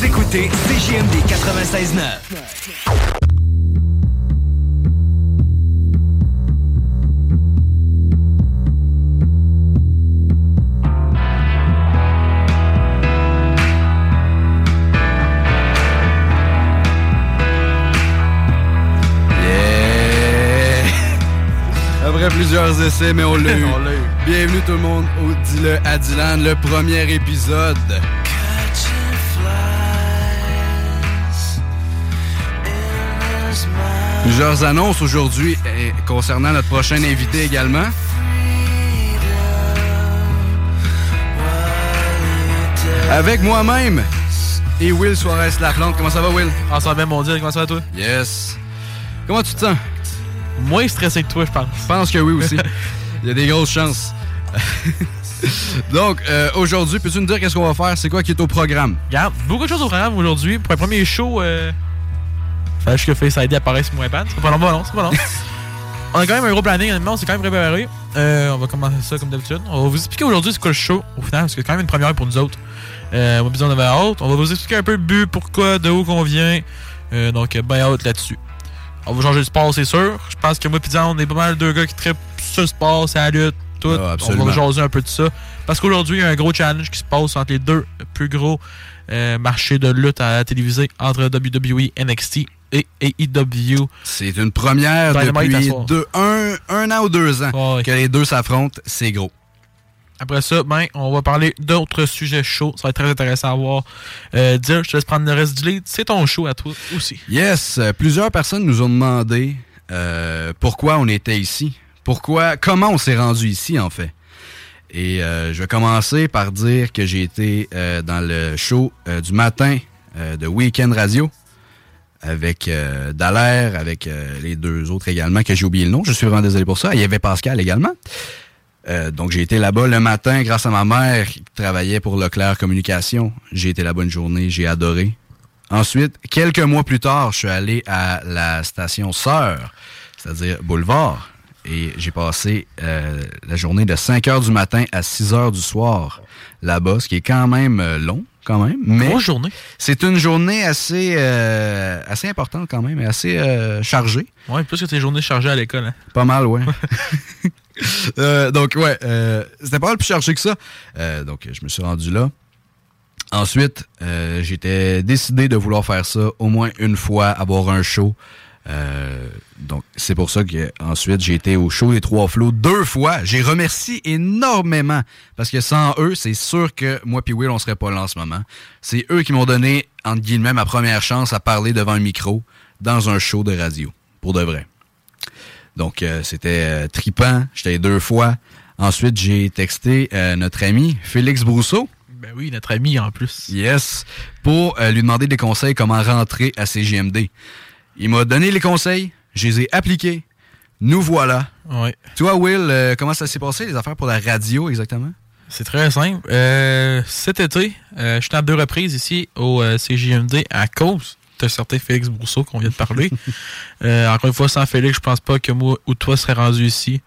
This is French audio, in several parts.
Vous écoutez CJMD 96.9. Yeah! Après plusieurs essais, mais on l'a eu. Bienvenue tout le monde au Dis-le à Dylan, le premier épisode. Plusieurs annonces aujourd'hui eh, concernant notre prochain invité également. Avec moi-même et Will Suarez Laflante. Comment ça va, Will? Ah, ça va bien, mon Dieu. Comment ça va, toi? Yes. Comment tu te sens? Moins stressé que toi, je pense. Je pense que oui aussi. Il y a des grosses chances. Donc, euh, aujourd'hui, peux-tu nous dire qu'est-ce qu'on va faire? C'est quoi qui est au programme? Regarde, beaucoup de choses au programme aujourd'hui. Pour un premier show, euh... fallait juste que Face ID apparaisse sur moins bad. C'est pas long, pas long, c'est pas long. on a quand même un gros planning, honnêtement, on s'est quand même préparé. Euh, on va commencer ça comme d'habitude. On va vous expliquer aujourd'hui c'est quoi le show, au final, parce que c'est quand même une première pour nous autres. Euh, on a besoin de. On va vous expliquer un peu le but, pourquoi, de où qu'on vient. Euh, donc, ben hâte là-dessus. On va changer de sport, c'est sûr. Je pense que moi et on est pas mal deux gars qui trippent sur le sport, c'est la lutte, tout. Ah, on va jaser un peu de ça. Parce qu'aujourd'hui, il y a un gros challenge qui se passe entre les deux plus gros euh, marchés de lutte à la télévisée entre WWE, NXT et AEW. C'est une première Dynamite depuis deux- un, un an ou deux ans que les deux s'affrontent. C'est gros. Après ça, ben, on va parler d'autres sujets chauds. Ça va être très intéressant à voir. Euh, dire, je te laisse prendre le reste du lead. C'est ton show à toi aussi. Yes, euh, plusieurs personnes nous ont demandé euh, pourquoi on était ici. Pourquoi, comment on s'est rendu ici, en fait. Et euh, je vais commencer par dire que j'ai été dans le show du matin de Weekend Radio avec euh, avec euh, les deux autres également, que j'ai oublié le nom. Je suis vraiment désolé pour ça. Il y avait Pascal également. Euh, donc j'ai été là-bas le matin grâce à ma mère qui travaillait pour Leclerc Communication. J'ai été là-bas une journée, j'ai adoré. Ensuite, quelques mois plus tard, je suis allé à la station Sœur, c'est-à-dire Boulevard, et j'ai passé euh, la journée de 5 heures du matin à 6 heures du soir là-bas, ce qui est quand même long, quand même. Mais journée. c'est une journée assez, euh, assez importante quand même, et assez euh, chargée. Ouais, plus que tes journées chargées à l'école. Hein. Pas mal, ouais. Euh, donc, ouais, euh, c'était pas mal plus chargé que ça. Donc, je me suis rendu là. Ensuite, j'étais décidé de vouloir faire ça au moins une fois, avoir un show. Euh, donc, c'est pour ça que ensuite j'ai été au show des Trois Flots deux fois. J'ai remercié énormément parce que sans eux, c'est sûr que moi puis Will, on serait pas là en ce moment. C'est eux qui m'ont donné, entre guillemets, ma première chance à parler devant un micro dans un show de radio. Pour de vrai. Donc, euh, c'était euh, tripant. J'étais deux fois. Ensuite, j'ai texté euh, notre ami Félix Brousseau. Ben oui, notre ami en plus. Yes. Pour lui demander des conseils comment rentrer à CGMD. Il m'a donné les conseils. Je les ai appliqués. Nous voilà. Ouais. Toi, Will, euh, comment ça s'est passé, les affaires pour la radio exactement? C'est très simple. Euh, cet été, euh, je suis à deux reprises ici au CJMD à cause de certain Félix Brousseau qu'on vient de parler. Encore une fois, sans Félix, je pense pas que moi ou toi serais rendu ici.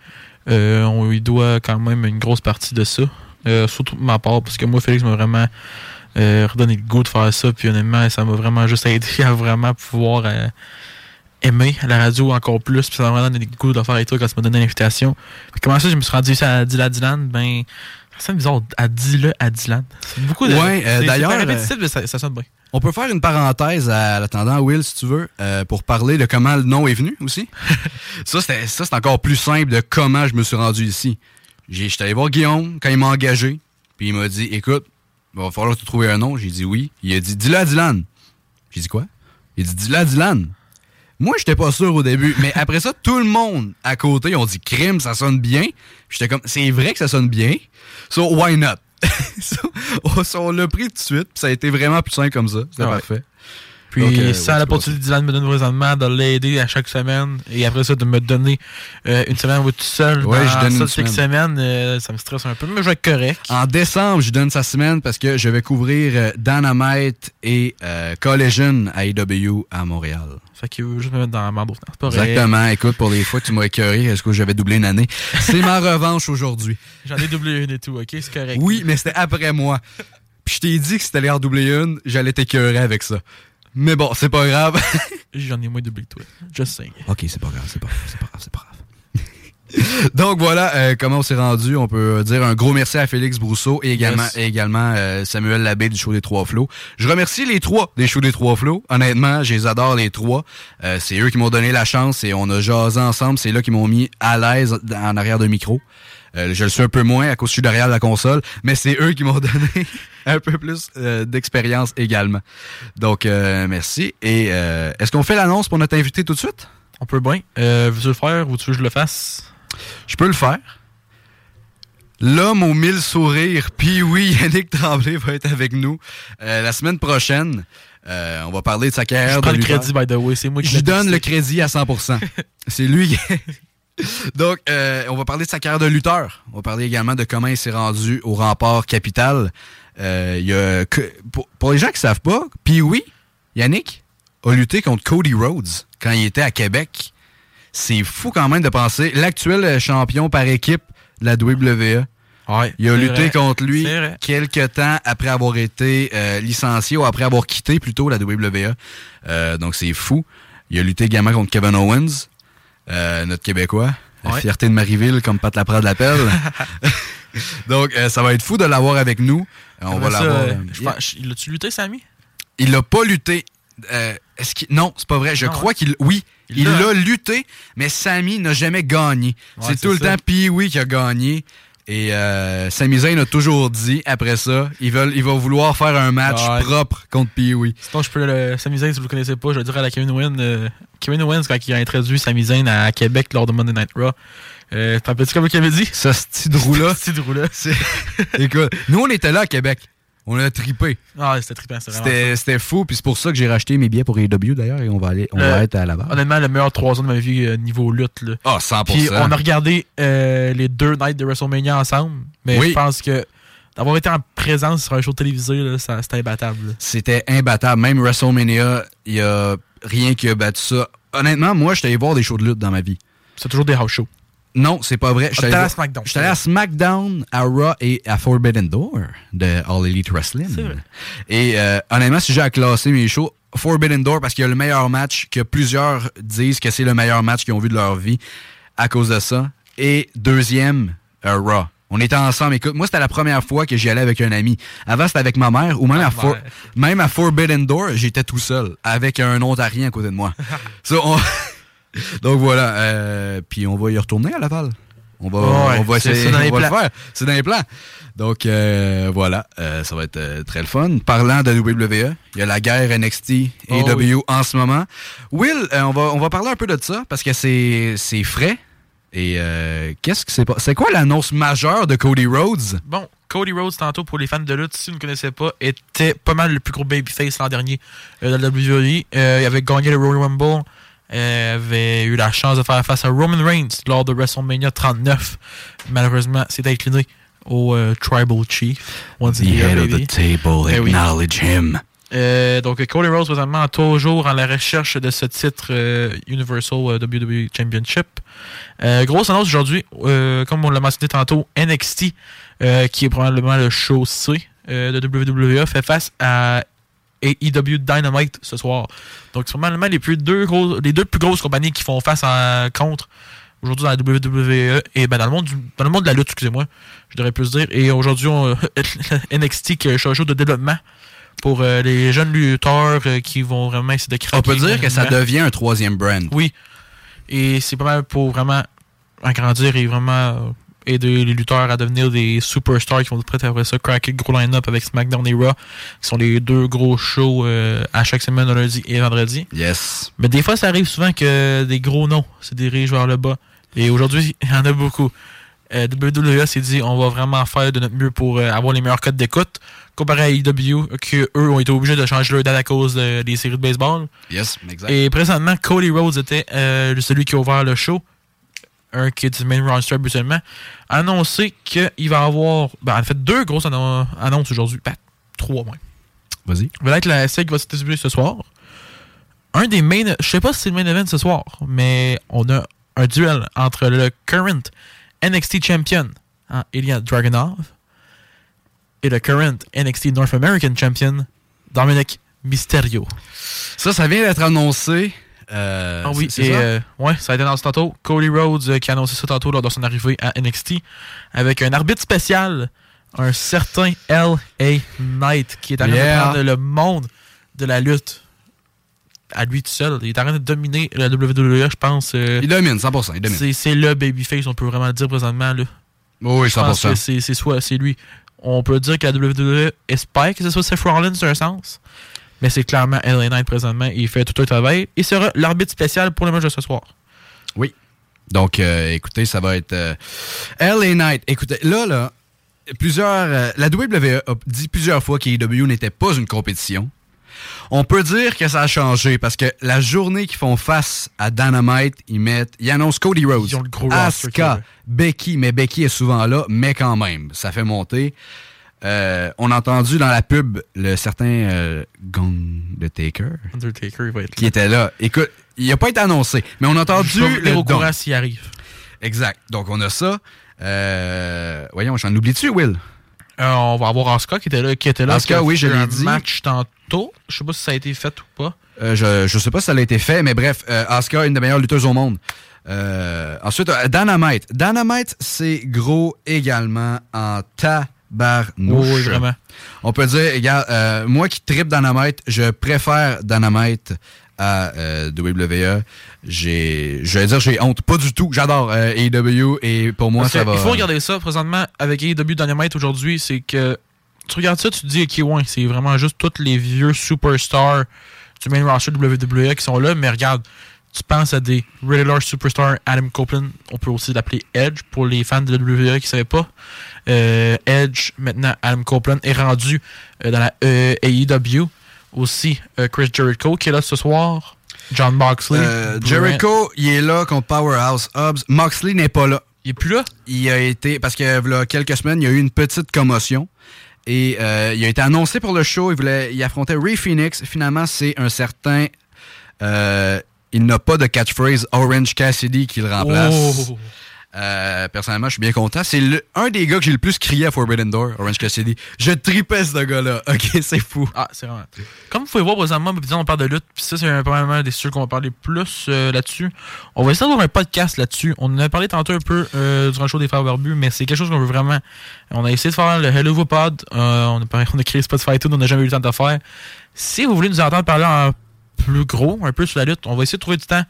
On lui doit quand même une grosse partie de ça. Surtout de ma part, parce que moi, Félix m'a vraiment redonné le goût de faire ça. Puis honnêtement, ça m'a vraiment juste aidé à vraiment pouvoir aimé à la radio encore plus. Puis ça m'a donné le goût de faire avec toi quand tu m'as donné l'invitation. Comment ça, je me suis rendu ici à Dylan Dylan? Ben, ça sonne bizarre, à Dylan à Dylan. C'est beaucoup de. Ouais, euh, d'ailleurs, C'est répétitif, mais ça, ça sonne bien. On peut faire une parenthèse à l'attendant, Will, si tu veux, euh, pour parler de comment le nom est venu aussi. ça, ça, c'est encore plus simple de comment je me suis rendu ici. J'étais allé voir Guillaume quand il m'a engagé, puis il m'a dit Écoute, il va falloir te trouver un nom. J'ai dit oui. Il a dit Dis-le à Dylan. J'ai dit quoi? Il a dit Dis-le à Dylan. Moi, j'étais pas sûr au début, mais après ça, tout le monde à côté, ont dit crime, ça sonne bien. J'étais comme, c'est vrai que ça sonne bien. So, why not? So, on- on l'a pris tout de suite, puis ça a été vraiment plus simple comme ça. C'était Ouais. parfait. Puis Donc, euh, ça, ouais, l'opportunité de me donne présentement de l'aider à chaque semaine. Et après ça, de me donner euh, une semaine où tout seul. Ouais, dans je donne semaine, euh, ça me stresse un peu, mais je vais être correct. En décembre, je donne sa semaine parce que je vais couvrir euh, Dynamite et Collision à AEW à Montréal. Fait qu'il veut juste me mettre dans au final. C'est pas vrai. Exactement. Écoute, pour les fois que tu m'as écœuré, est-ce que j'avais doublé une année? C'est ma revanche aujourd'hui. J'en ai doublé une et tout, ok? C'est correct. Oui, mais c'était après moi. Puis je t'ai dit que si t'allais en doubler une, j'allais t'écœurer avec ça. Mais bon, c'est pas grave. J'en ai moins doublé que toi. Just saying. ok, c'est pas grave, c'est pas grave, c'est pas grave, c'est pas grave. Donc voilà euh, comment on s'est rendu? On peut dire un gros merci à Félix Brousseau et également, Yes. et également euh, Samuel Labbé du show des Trois Flots. Je remercie les trois des shows des Trois Flots. Honnêtement, je les adore les trois. Euh, c'est eux qui m'ont donné la chance et on a jasé ensemble. C'est là qui m'ont mis à l'aise en arrière de micro. Euh, je le suis un peu moins à cause je suis derrière la console, mais c'est eux qui m'ont donné un peu plus euh, d'expérience également. Donc euh, merci. Et est-ce qu'on fait l'annonce pour notre invité tout de suite? On peut bien. Veux-tu le faire ou tu veux que je le fasse? Je peux le faire. L'homme aux mille sourires, puis oui, Yannick Tremblay va être avec nous la semaine prochaine. Euh, on va parler de sa Je carrière prends de le crédit, by the way. C'est moi qui Je donne le crédit à 100%. C'est lui qui... Donc, euh, on va parler de sa carrière de lutteur. On va parler également de comment il s'est rendu au rempart capital. Euh, il y a que- pour, pour les gens qui savent pas, puis oui, Yannick a lutté contre Cody Rhodes quand il était à Québec. C'est fou quand même de penser. L'actuel champion par équipe de la WWE. Ouais, Il a lutté vrai. contre lui quelques temps après avoir été euh, licencié ou après avoir quitté plutôt la WWE. Donc c'est fou. Il a lutté également contre Kevin Owens, euh, notre Québécois. La Ouais. fierté de Marieville, comme Pat Laprade l'appelle. donc euh, ça va être fou de l'avoir avec nous. Euh, on va l'avoir. Il a-tu lutté, Sammy? Il l'a pas lutté. Euh, qu'il- Non, c'est pas vrai. Je Non, crois qu'il. Oui, Il l'a lutté, mais Sami n'a jamais gagné. Ouais, c'est tout le temps Pee-Wee qui a gagné. Et euh, Sami Zayn a toujours dit, après ça, il va, il va vouloir faire un match Ouais. propre contre Pee-Wee. Sinon, je peux le Sami Zayn, si vous le connaissez pas, je vais dire à la Kevin Owens. euh, Kevin Owens, quand il a introduit Sami Zayn à Québec lors de Monday Night Raw, euh, t'en rappelles-tu comme il avait dit? Ça, ce petit drou-là. C'est drôle-là. c'est- Écoute, nous, on était là à Québec. On a trippé. Ah, c'était trippant, C'était c'était fou, puis c'est pour ça que j'ai racheté mes billets pour AEW d'ailleurs, et on va aller, on Euh, va être à la ça. base. Honnêtement, le meilleur 3 ans de ma vie euh, niveau lutte. Là. Ah, 100%. Puis on a regardé euh, les deux nights de WrestleMania ensemble, mais Oui. je pense que d'avoir été en présence sur un show télévisé, c'était imbattable. C'était imbattable. Même WrestleMania, il y a rien qui a battu ça. Honnêtement, moi, j'étais allé voir des shows de lutte dans ma vie. C'est toujours des house shows. Non, c'est pas vrai. J'étais t'es allé à SmackDown. J'étais allé à SmackDown, à Raw et à Forbidden Door de All Elite Wrestling. C'est vrai. Et euh, honnêtement, si j'ai à classer mes shows, Forbidden Door parce qu'il y a le meilleur match, que plusieurs disent que c'est le meilleur match qu'ils ont vu de leur vie à cause de ça. Et deuxième, euh, Raw. On était ensemble. Écoute, moi, c'était la première fois que j'y allais avec un ami. Avant, c'était avec ma mère ou même, à, Ah, For- même à Forbidden Door, j'étais tout seul avec un Ontarien à côté de moi. On- Donc voilà. euh, puis on va y retourner à Laval. On va, Ouais, on va essayer dans les on va le faire. C'est dans les plans. Donc euh, voilà, euh, ça va être euh, très le fun. Parlant de WWE, il y a la guerre NXT Oh AEW oui. en ce moment. Will, on va on va parler un peu de ça parce que c'est c'est frais. Et euh, qu'est-ce que c'est pas C'est quoi l'annonce majeure de Cody Rhodes? Bon, Cody Rhodes, tantôt, pour les fans de lutte, si vous ne connaissez pas, était pas mal le plus gros babyface l'an dernier de la WWE. Il avait gagné le Royal Rumble. Euh, avait eu la chance de faire face à Roman Reigns lors de WrestleMania 39. Malheureusement, c'est incliné au euh, Tribal Chief. Once The head of the table, oui. acknowledge him. Euh, donc, Cody Rhodes, présentement, toujours en la recherche de ce titre euh, Universal WWE Championship. Grosse annonce aujourd'hui, comme on l'a mentionné tantôt, NXT, qui est probablement le show C de WWE, fait face à et EW Dynamite ce soir. Donc, c'est probablement les, plus deux gros, les deux plus grosses compagnies qui font face à, contre aujourd'hui dans la WWE et ben, dans, le monde du- dans le monde de la lutte, excusez-moi, je devrais plus dire. Et aujourd'hui, on- NXT qui est un show de développement pour euh, les jeunes lutteurs euh, qui vont vraiment essayer de craquer. On peut dire que ça devient un troisième brand. Oui. Et c'est pas mal pour vraiment agrandir et vraiment euh, aider les lutteurs à devenir des superstars qui vont être prêts après ça, craquer le gros line-up avec SmackDown et Raw, qui sont les deux gros shows euh, à chaque semaine, lundi et vendredi. Yes. Mais des fois, ça arrive souvent que des gros noms se dirigent vers le bas. Et aujourd'hui, il y en a beaucoup. Euh, WWE s'est dit on va vraiment faire de notre mieux pour euh, avoir les meilleurs codes d'écoute. Comparé à AEW, que eux ont été obligés de changer leur date à cause de- des séries de baseball. Yes, exact. Et présentement, Cody Rhodes était celui qui a ouvert le show, un qui est du main roster habituellement, a annoncé qu'il va avoir, ben, en fait, deux grosses annon- annonces aujourd'hui, ben, trois même. Vas-y. Il va être la qui va se distribuer ce soir. Un des main, je sais pas si c'est le main event ce soir, mais on a un duel entre le current NXT champion, hein, Ilya Dragunov, et le current NXT North American champion, Dominic Mysterio. Ça, ça vient d'être annoncé. Euh, Ah oui, c'est- c'est et ça? euh, ouais, ça a été annoncé tantôt. Cody Rhodes euh, qui a annoncé ça tantôt lors de son arrivée à NXT avec un arbitre spécial, un certain L.A. Knight qui est en train Yeah. de prendre le monde de la lutte à lui tout seul. Il est en train de dominer la WWE, je pense. Il domine, 100%. Il domine. c'est, c'est le babyface, on peut vraiment le dire présentement. Là. Oh oui, Je pense 100%. que c'est, c'est soit c'est lui. On peut dire que la WWE espère que ce soit Seth Rollins dans un sens. Mais c'est clairement LA Knight présentement. Il fait tout un travail. Il sera l'arbitre spécial pour le match de ce soir. Donc, euh, écoutez, ça va être euh, LA Knight. Écoutez, là, là, plusieurs. euh, la WWE a dit plusieurs fois qu'AEW n'était pas une compétition. On peut dire que ça a changé parce que la journée qu'ils font face à Dynamite, ils mettent. Ils annoncent Cody Rhodes. Le Asuka. Becky, mais Becky est souvent là, mais quand même, ça fait monter. Euh, on a entendu dans la pub le certain euh, Gong de Taker Undertaker, il va être qui là. était là. Écoute, il n'a pas été annoncé, mais on a entendu Je le au courant s'il arrive. Exact. Donc, on a ça. Euh, voyons, j'en oublie-tu, Will? Euh, on va avoir Asuka qui était là. Qui était là Asuka, oui, je l'ai un dit. match tantôt? Je sais pas si ça a été fait ou pas. Je, je sais pas si ça a été fait, mais bref, Asuka, une des meilleures lutteuses au monde. Ensuite, Dynamite. Dynamite, c'est gros également en tabarnouche. Oui, vraiment. On peut dire, regarde, euh, moi qui tripe Dynamite, je préfère Dynamite à euh, WWE. J'ai, je vais dire, j'ai honte. Pas du tout. J'adore euh, AEW et pour moi, Parce ça va. Il faut regarder ça présentement avec AEW Dynamite aujourd'hui. C'est que tu regardes ça, tu te dis, ok, ouais, c'est vraiment juste tous les vieux superstars du main roster WWE qui sont là. Mais regarde, tu penses à des regular superstars Adam Copeland. On peut aussi l'appeler Edge pour les fans de WWE qui ne savaient pas. Euh, Edge, maintenant, Adam Copeland est rendu euh, dans la euh, AEW. Aussi, euh, Chris Jericho qui est là ce soir. John Moxley. Jericho, il est là contre Powerhouse Hobbs. Moxley n'est pas là. Il est plus là? Il a été, parce que là, quelques semaines, il y a eu une petite commotion. Et euh, il a été annoncé pour le show. Il, voulait, il affrontait Ray Phoenix. Finalement, c'est un certain. euh, il n'a pas de catchphrase Orange Cassidy qui le remplace. Oh. Euh, personnellement, je suis bien content. C'est un des gars que j'ai le plus crié à Forbidden Door, Orange Cassidy. Je tripais ce gars-là. Ok, c'est fou. Ah, c'est vraiment. Comme vous pouvez voir présentement, on parle de lutte, puis ça, c'est probablement des sujets qu'on va parler plus euh, là-dessus. On va essayer d'avoir un podcast là-dessus. On en a parlé tantôt un peu euh, durant le show des Frères Barbus, mais c'est quelque chose qu'on veut vraiment. On a essayé de faire le Hello Vous Pod. Euh, on, a, on a créé Spotify tout, on n'a jamais eu le temps de faire. Si vous voulez nous entendre parler en plus gros, un peu sur la lutte, on va essayer de trouver du temps.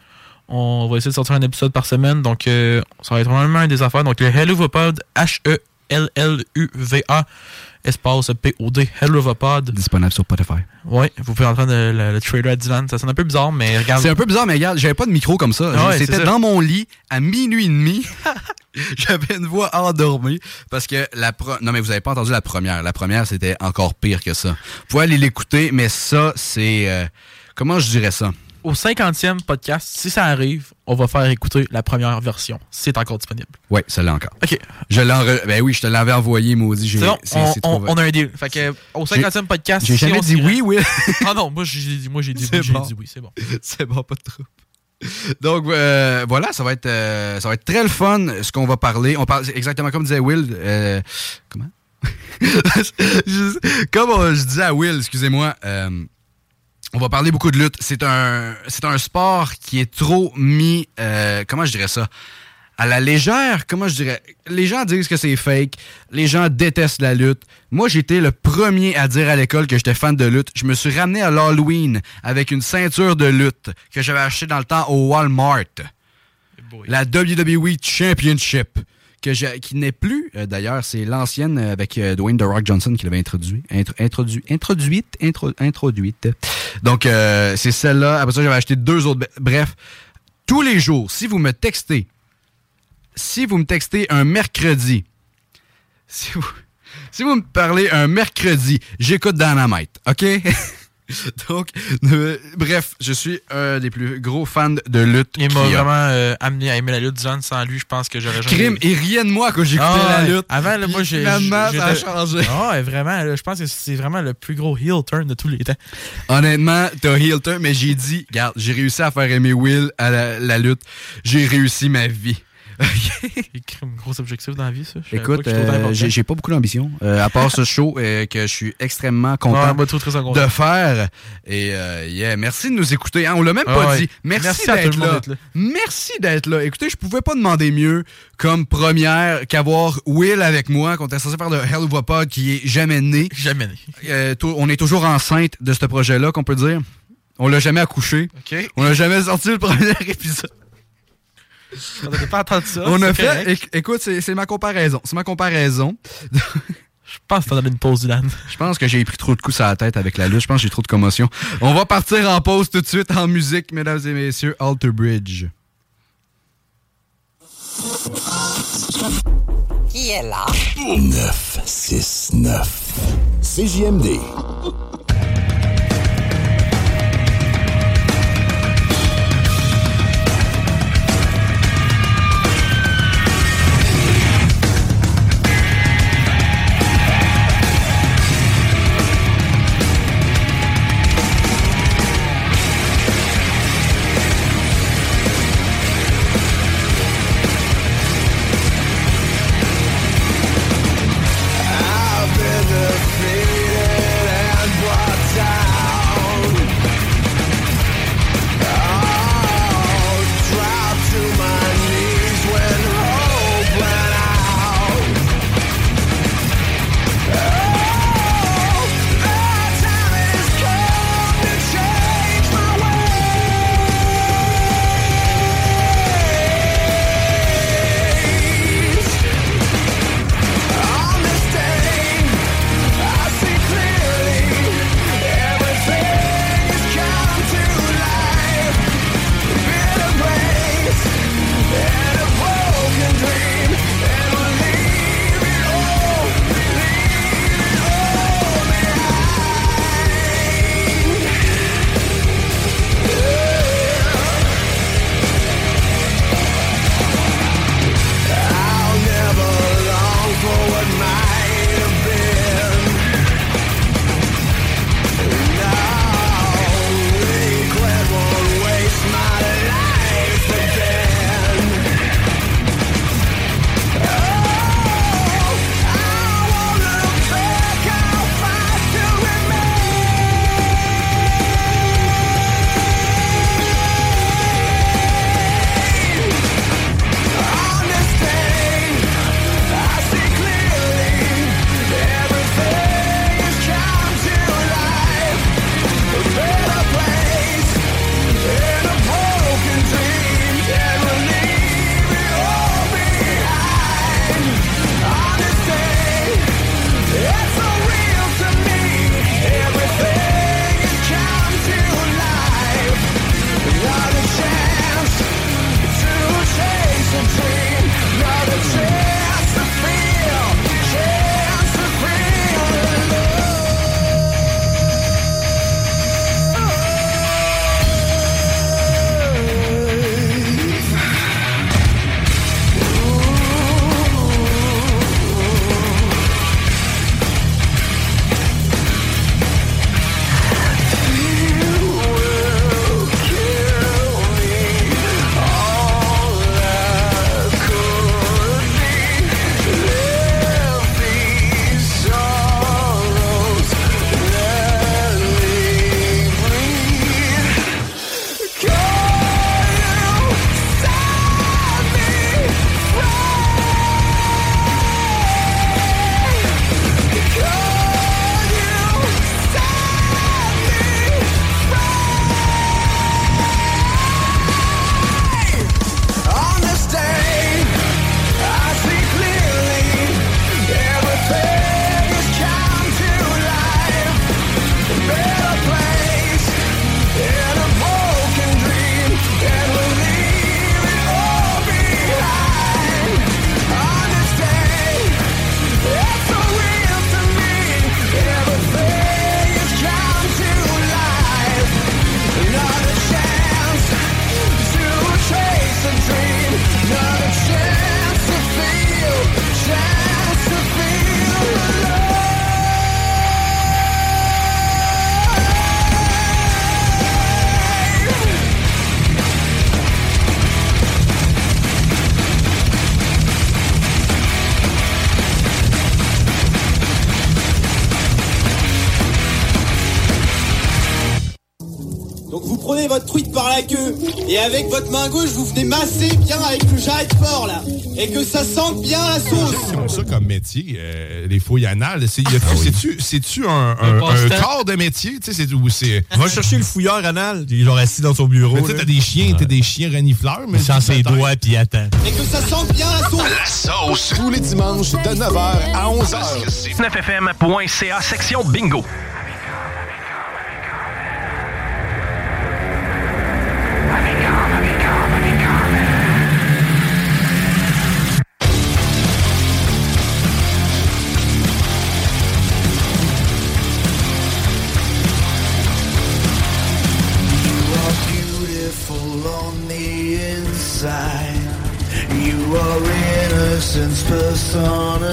On va essayer de sortir un épisode par semaine, donc euh, ça va être vraiment un des affaires. Donc le Hello Vous Pod, H-E-L-L-U-V-A, espace P-O-D, Hello Vous Pod. Disponible sur Spotify. Oui, vous pouvez entendre le, le, le trailer à Dylan. Ça sonne un peu bizarre, mais regarde. C'est un peu bizarre, mais regarde, j'avais pas de micro comme ça. Ah ouais, C'était dans mon lit à minuit et demi. J'avais une voix endormie parce que la pro... non mais vous avez pas entendu la première. La première c'était encore pire que ça. Vous pouvez aller l'écouter, mais ça c'est euh, comment je dirais ça? Au 50e podcast, si ça arrive, on va faire écouter la première version. C'est encore disponible. Ouais, celle-là encore. OK. Je l'ai ben oui, je te l'avais envoyé maudit. J'ai bon, on, a un deal. Fait que, au 50e podcast, J'ai si jamais dit oui, oui. Ah non, moi j'ai dit, moi, j'ai dit oui, bon. dit oui, c'est bon. c'est bon, pas de trouble. Donc euh, voilà, ça va être euh, ça va être très le fun ce qu'on va parler. On parle exactement comme disait Will. euh, comment? Comme euh, je disais à Will, excusez-moi. On va parler beaucoup de lutte. C'est un, c'est un sport qui est trop mis, euh, comment je dirais ça, à la légère. Comment je dirais? Les gens disent que c'est fake. Les gens détestent la lutte. Moi, j'étais le premier à dire à l'école que j'étais fan de lutte. Je me suis ramené à l'Halloween avec une ceinture de lutte que j'avais achetée dans le temps au Walmart. La WWE Championship. Que qui n'est plus, euh, d'ailleurs, c'est l'ancienne euh, avec euh, Dwayne The Rock Johnson qui l'avait introduit. Intro- introduit introduite. intro- introduite. Donc, euh, c'est celle-là. Après ça, j'avais acheté deux autres. Bref, tous les jours, si vous me textez, si vous me textez un mercredi, si vous, si vous me parlez un mercredi, j'écoute Dynamite, OK? Donc, euh, bref, je suis un des plus gros fans de lutte. Il m'a vraiment euh, amené à aimer la lutte. John, sans lui, je pense que j'aurais jamais. Crime, et rien de moi quand j'écoutais Ah, la lutte. Avant, là, moi, j'ai. Finalement, ça a changé. Ah, vraiment, là, je pense que c'est vraiment le plus gros heel turn de tous les temps. Honnêtement, t'as heel turn, mais j'ai dit, regarde, j'ai réussi à faire aimer Will à la, la lutte. J'ai réussi ma vie. Il crée un gros objectif dans la vie, ça. Je Écoute, euh, j'ai pas beaucoup d'ambition, euh, à part ce show euh, que je suis extrêmement content Ouais, de faire. Et yeah, merci de nous écouter. hein, on l'a même Ah pas ouais. dit. Merci, d'être là. Merci d'être là. Écoutez, je pouvais pas demander mieux comme première qu'avoir Will avec moi, qu'on était censé faire de Hell of a Pod qui est jamais né. Jamais né. On est toujours enceinte de ce projet-là, qu'on peut dire. On l'a jamais accouché. On n'a jamais sorti le premier épisode. On n'avait pas entendu ça. on a fait. éc- écoute, c'est ma comparaison. C'est ma comparaison. Je pense que t'en donné une pause, Dylan. Je pense que j'ai pris trop de coups à la tête avec la lutte. Je pense que j'ai trop de commotion. On va partir en pause tout de suite en musique, mesdames et messieurs. Alter Bridge. Qui est là? 969. CJMD. Avec votre main gauche, vous venez masser bien avec le jarret de porc, là. Et que ça sente bien la sauce. C'est comme ça comme métier, euh, les fouilles anales. C'est- y a- Ah oui. C'est-tu c'est-tu un, corps de métier? Tu sais, c'est où c'est. Va chercher le fouilleur anal. Il est genre assis dans son bureau. Tu t'as des chiens, t'as des chiens renifleurs, mais. Il sent ses doigts puis il attend. Et que ça sente bien la sauce. La sauce. Tous les dimanches de 9h à 11h. 9fm.ca section bingo. Personified.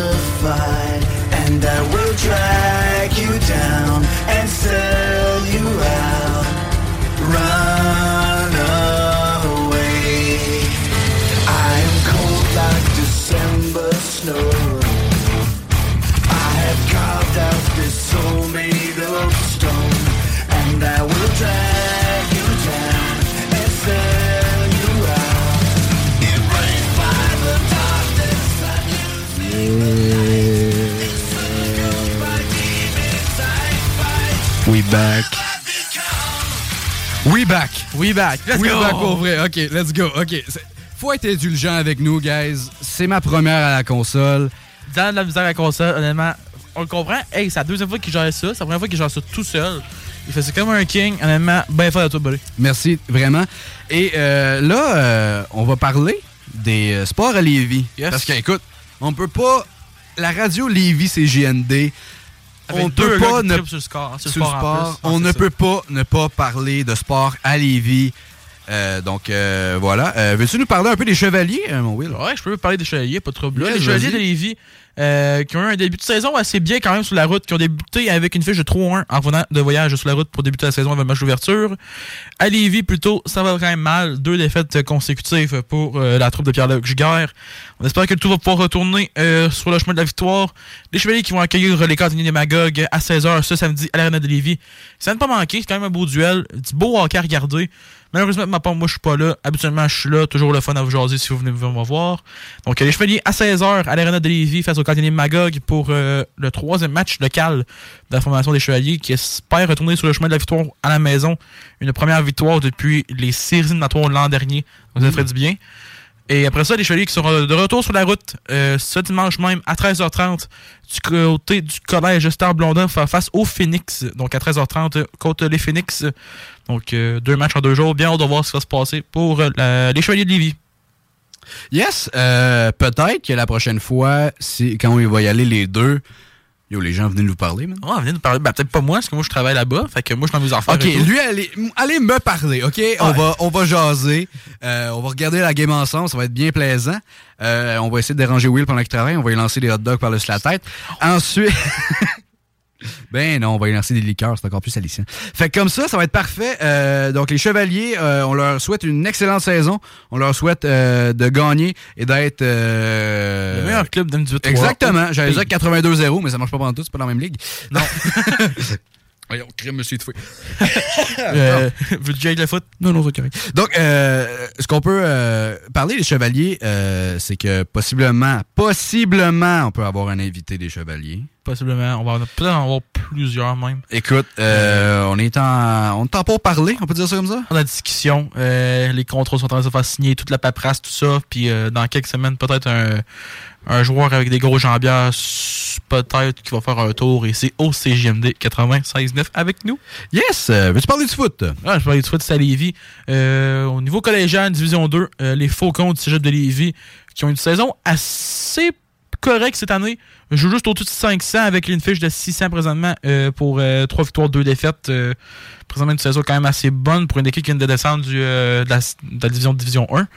And I will drag you down back. We back. We back. Let's We go. back pour vrai. OK, let's go. OK. C'est- Faut être indulgent avec nous, guys. C'est ma première à la console. Dans la misère à la console, honnêtement, on le comprend. Hey, c'est la deuxième fois qu'il gère ça. C'est la première fois qu'il gère ça tout seul. Il fait ça comme un king. Honnêtement, ben fort à toi, buddy. Merci, vraiment. Et euh, là, euh, on va parler des euh, sports à Lévis. Yes. Parce qu'écoute, on peut pas... La radio Lévis, c'est GND. Avec on peut pas ne trippent sur le score, sur le sur le sport en sport. plus. On c'est ne ça. peut pas ne pas parler de sport à Lévis. Euh, donc euh, voilà. Euh, Veux-tu nous parler un peu des chevaliers, euh, mon Will? Ouais, je peux parler des chevaliers, pas de trouble. Yes, les chevaliers de Lévis, euh, qui ont eu un début de saison assez bien quand même sur la route, qui ont débuté avec une fiche de 3-1 en venant de voyage sur la route pour débuter la saison avec le match d'ouverture. À Lévis, plutôt, ça va quand même mal. Deux défaites consécutives pour euh, la troupe de Pierre-Luc. On espère que tout va pouvoir retourner euh, sur le chemin de la victoire. Les chevaliers qui vont accueillir les Cardinals des Magog à 16h ce samedi à l'Arena de Lévis. Ça ne pas manquer, c'est quand même un beau duel. Du beau hockey à regarder. Malheureusement, ma part, moi, je suis pas là. Habituellement, je suis là. Toujours le fun à vous jaser si vous venez me voir. Donc, euh, les Chevaliers à 16h à l'Arena de Lévis face au Canadiens Magog pour euh, le troisième match local de la formation des Chevaliers qui espère retourner sur le chemin de la victoire à la maison. Une première victoire depuis les séries éliminatoires l'an dernier. Donc, ça ferait du bien? Et après ça, les Chevaliers qui seront de retour sur la route euh, ce dimanche même à 13h30 du côté du collège Star Blondin fa- face au Phoenix. Donc à 13h30 euh, contre les Phoenix. Donc euh, deux matchs en deux jours. Bien hâte de voir ce qui va se passer pour euh, les Chevaliers de Lévis. Yes, peut-être que la prochaine fois, c'est quand il va y aller les deux. Yo, les gens venaient nous parler, man. Oh, on vient de parler. Ben, peut-être pas moi, parce que moi je travaille là-bas. Fait que moi je suis dans mes affaires. Ok, lui, allez, allez me parler, ok? On, va, on va jaser. Euh, on va regarder la game ensemble, ça va être bien plaisant. Euh, on va essayer de déranger Will pendant qu'il travaille. On va lui lancer des hot dogs par-dessus la tête. Ensuite. Ben non, on va y lancer des liqueurs, c'est encore plus salissant. Fait que comme ça, ça va être parfait. Euh, donc les Chevaliers, euh, on leur souhaite une excellente saison. On leur souhaite euh, de gagner et d'être... euh, Le meilleur club d'un 18 Exactement. Pays. dire 82-0, mais ça marche pas pendant tout, c'est pas dans la même ligue. Non. Voyons, crime, monsieur de fouet. Euh, Veux-tu avec le foot? Non, non, c'est correct. Donc, euh, ce qu'on peut euh, parler des chevaliers, euh, c'est que possiblement, possiblement, on peut avoir un invité des chevaliers. Possiblement. On va en- peut-être en avoir plusieurs même. Écoute, euh, on est en, on est en pour parler, on peut dire ça comme ça? On a discussion. euh, les contrats sont en train de se faire signer, toute la paperasse, tout ça. Puis euh, dans quelques semaines, peut-être un, un joueur avec des gros jambières, peut-être qui va faire un tour. Et c'est au CGMD 96.9 avec nous. Yes! euh, Veux-tu parler du foot? Ouais, je parlais du foot, c'est à Lévis. Euh, au niveau collégial, Division 2, euh, les Faucons du Cégep de Lévis, qui ont une saison assez correcte cette année. Je joue juste au-dessus de 500 avec une fiche de 600 présentement euh, pour 3 victoires, 2 défaites. Euh, présentement, une saison quand même assez bonne pour une équipe qui vient de descendre du, euh, de, la, de la division Division 1.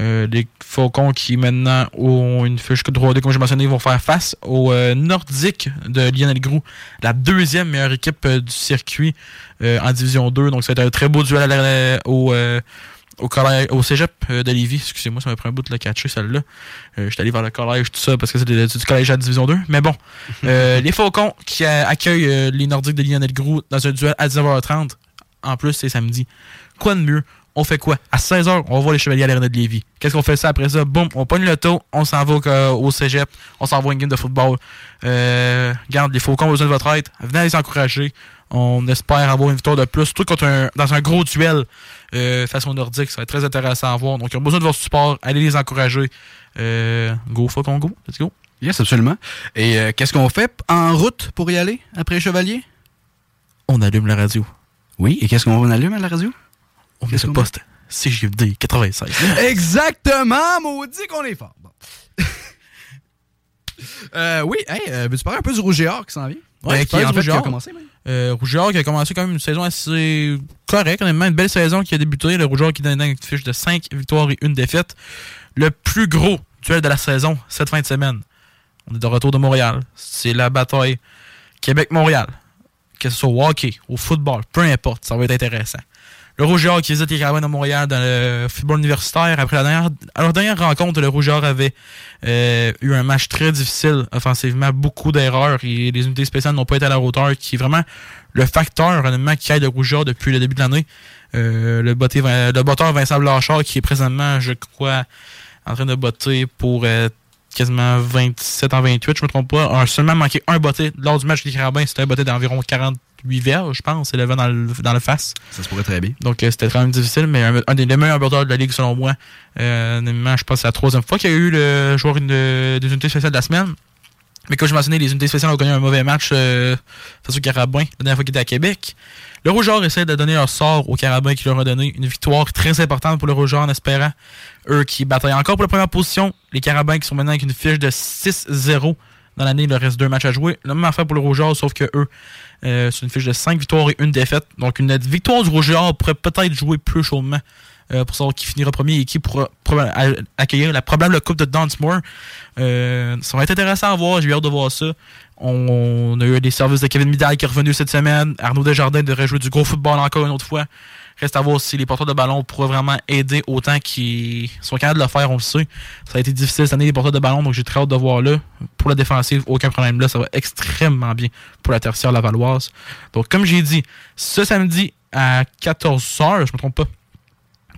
Euh, les Faucons qui maintenant ont une fiche de 3D, comme j'ai mentionné, vont faire face aux euh, Nordiques de Lionel Groux, la deuxième meilleure équipe euh, du circuit euh, en Division 2. Donc, ça va être un très beau duel à la- au, euh, au, collège, au cégep euh, de Lévis. Excusez-moi, ça m'a pris un bout de le catcher, celle-là. Euh, je suis allé vers le collège, tout ça, parce que c'est du collège à la Division 2. Mais bon, euh, les Faucons qui euh, accueillent euh, les Nordiques de Lionel Groux dans un duel à 19h30 En plus, c'est samedi. Quoi de mieux? On fait quoi? À 16h, on va voir les Chevaliers à l'Arena de Lévis. Qu'est-ce qu'on fait ça après ça? Boum, on pogne le taux, on s'en va au, au cégep, on s'en va à une game de football. Euh, garde, les Faucons ont besoin de votre aide. Venez les encourager. On espère avoir une victoire de plus, surtout contre un, dans un gros duel euh, façon nordique. Ça va être très intéressant à voir. Donc, ils ont besoin de votre support. Allez les encourager. Euh, go, Faucon, go. Let's go. Yes, absolument. Et euh, qu'est-ce qu'on fait en route pour y aller après Chevalier? On allume la radio. Oui, et qu'est-ce qu'on allume à la radio? On met le poste CGFD 96. Exactement, maudit qu'on est fort. Bon. Euh, oui, hey, euh, veux-tu parler un peu du Rouge et Or qui s'en vient? Ouais, Euh, qui, en fait, qui a commencé, même. Euh, qui a commencé quand même une saison assez correcte, honnêtement, une belle saison qui a débuté. Le Rouge et Or qui donne une fiche de 5 victoires et une défaite. Le plus gros duel de la saison cette fin de semaine. On est de retour de Montréal. C'est la bataille Québec-Montréal. Que ce soit au hockey, au football, peu importe, ça va être intéressant. Le Rouge et Or qui visite les Carabins de Montréal dans le football universitaire. Après la dernière, à leur dernière rencontre, le Rouge et Or avait euh, eu un match très difficile offensivement, beaucoup d'erreurs et les unités spéciales n'ont pas été à la hauteur, qui est vraiment le facteur honnêtement qui aide le Rouge et Or depuis le début de l'année. Euh, le, botté- le botteur Vincent Blanchard qui est présentement, je crois, en train de botter pour euh, quasiment 27 en 28, je me trompe pas, a seulement manqué un botté lors du match des Carabins. C'était un botté d'environ 48 verges, je pense, élevé dans le, dans le face. Ça se pourrait très bien. Donc euh, c'était quand même difficile, mais un, un des meilleurs batteurs de la ligue selon moi. Euh, je pense que c'est la troisième fois qu'il y a eu le joueur une- des unités spéciales de la semaine. Mais comme je mentionnais, les unités spéciales ont connu un mauvais match euh, face aux Carabins la dernière fois qu'ils étaient à Québec. Le Rougeur essaie de donner leur sort aux Carabins qui leur a donné une victoire très importante pour le Rougeur en espérant eux qui bataillent encore pour la première position. Les Carabins qui sont maintenant avec une fiche de 6-0 dans l'année, il leur reste deux matchs à jouer. La même affaire pour le Rougeur, sauf que eux, euh, c'est une fiche de 5 victoires et une défaite. Donc une victoire du Rougeur pourrait peut-être jouer plus chaudement euh, pour savoir qui finira premier et qui pourra accueillir la probable coupe de Dunsmore. Euh, ça va être intéressant à voir, j'ai hâte de voir ça. On, a eu des services de Kevin Midal qui est revenu cette semaine. Arnaud Desjardins devrait jouer du gros football encore une autre fois. Reste à voir si les porteurs de ballon pourraient vraiment aider autant qu'ils sont capables de le faire, on le sait. Ça a été difficile cette année, les porteurs de ballon, donc j'ai très hâte de voir là. Pour la défensive, aucun problème là. Ça va extrêmement bien pour la tertiaire lavalloise. Donc, comme j'ai dit, ce samedi à 14h, je me trompe pas,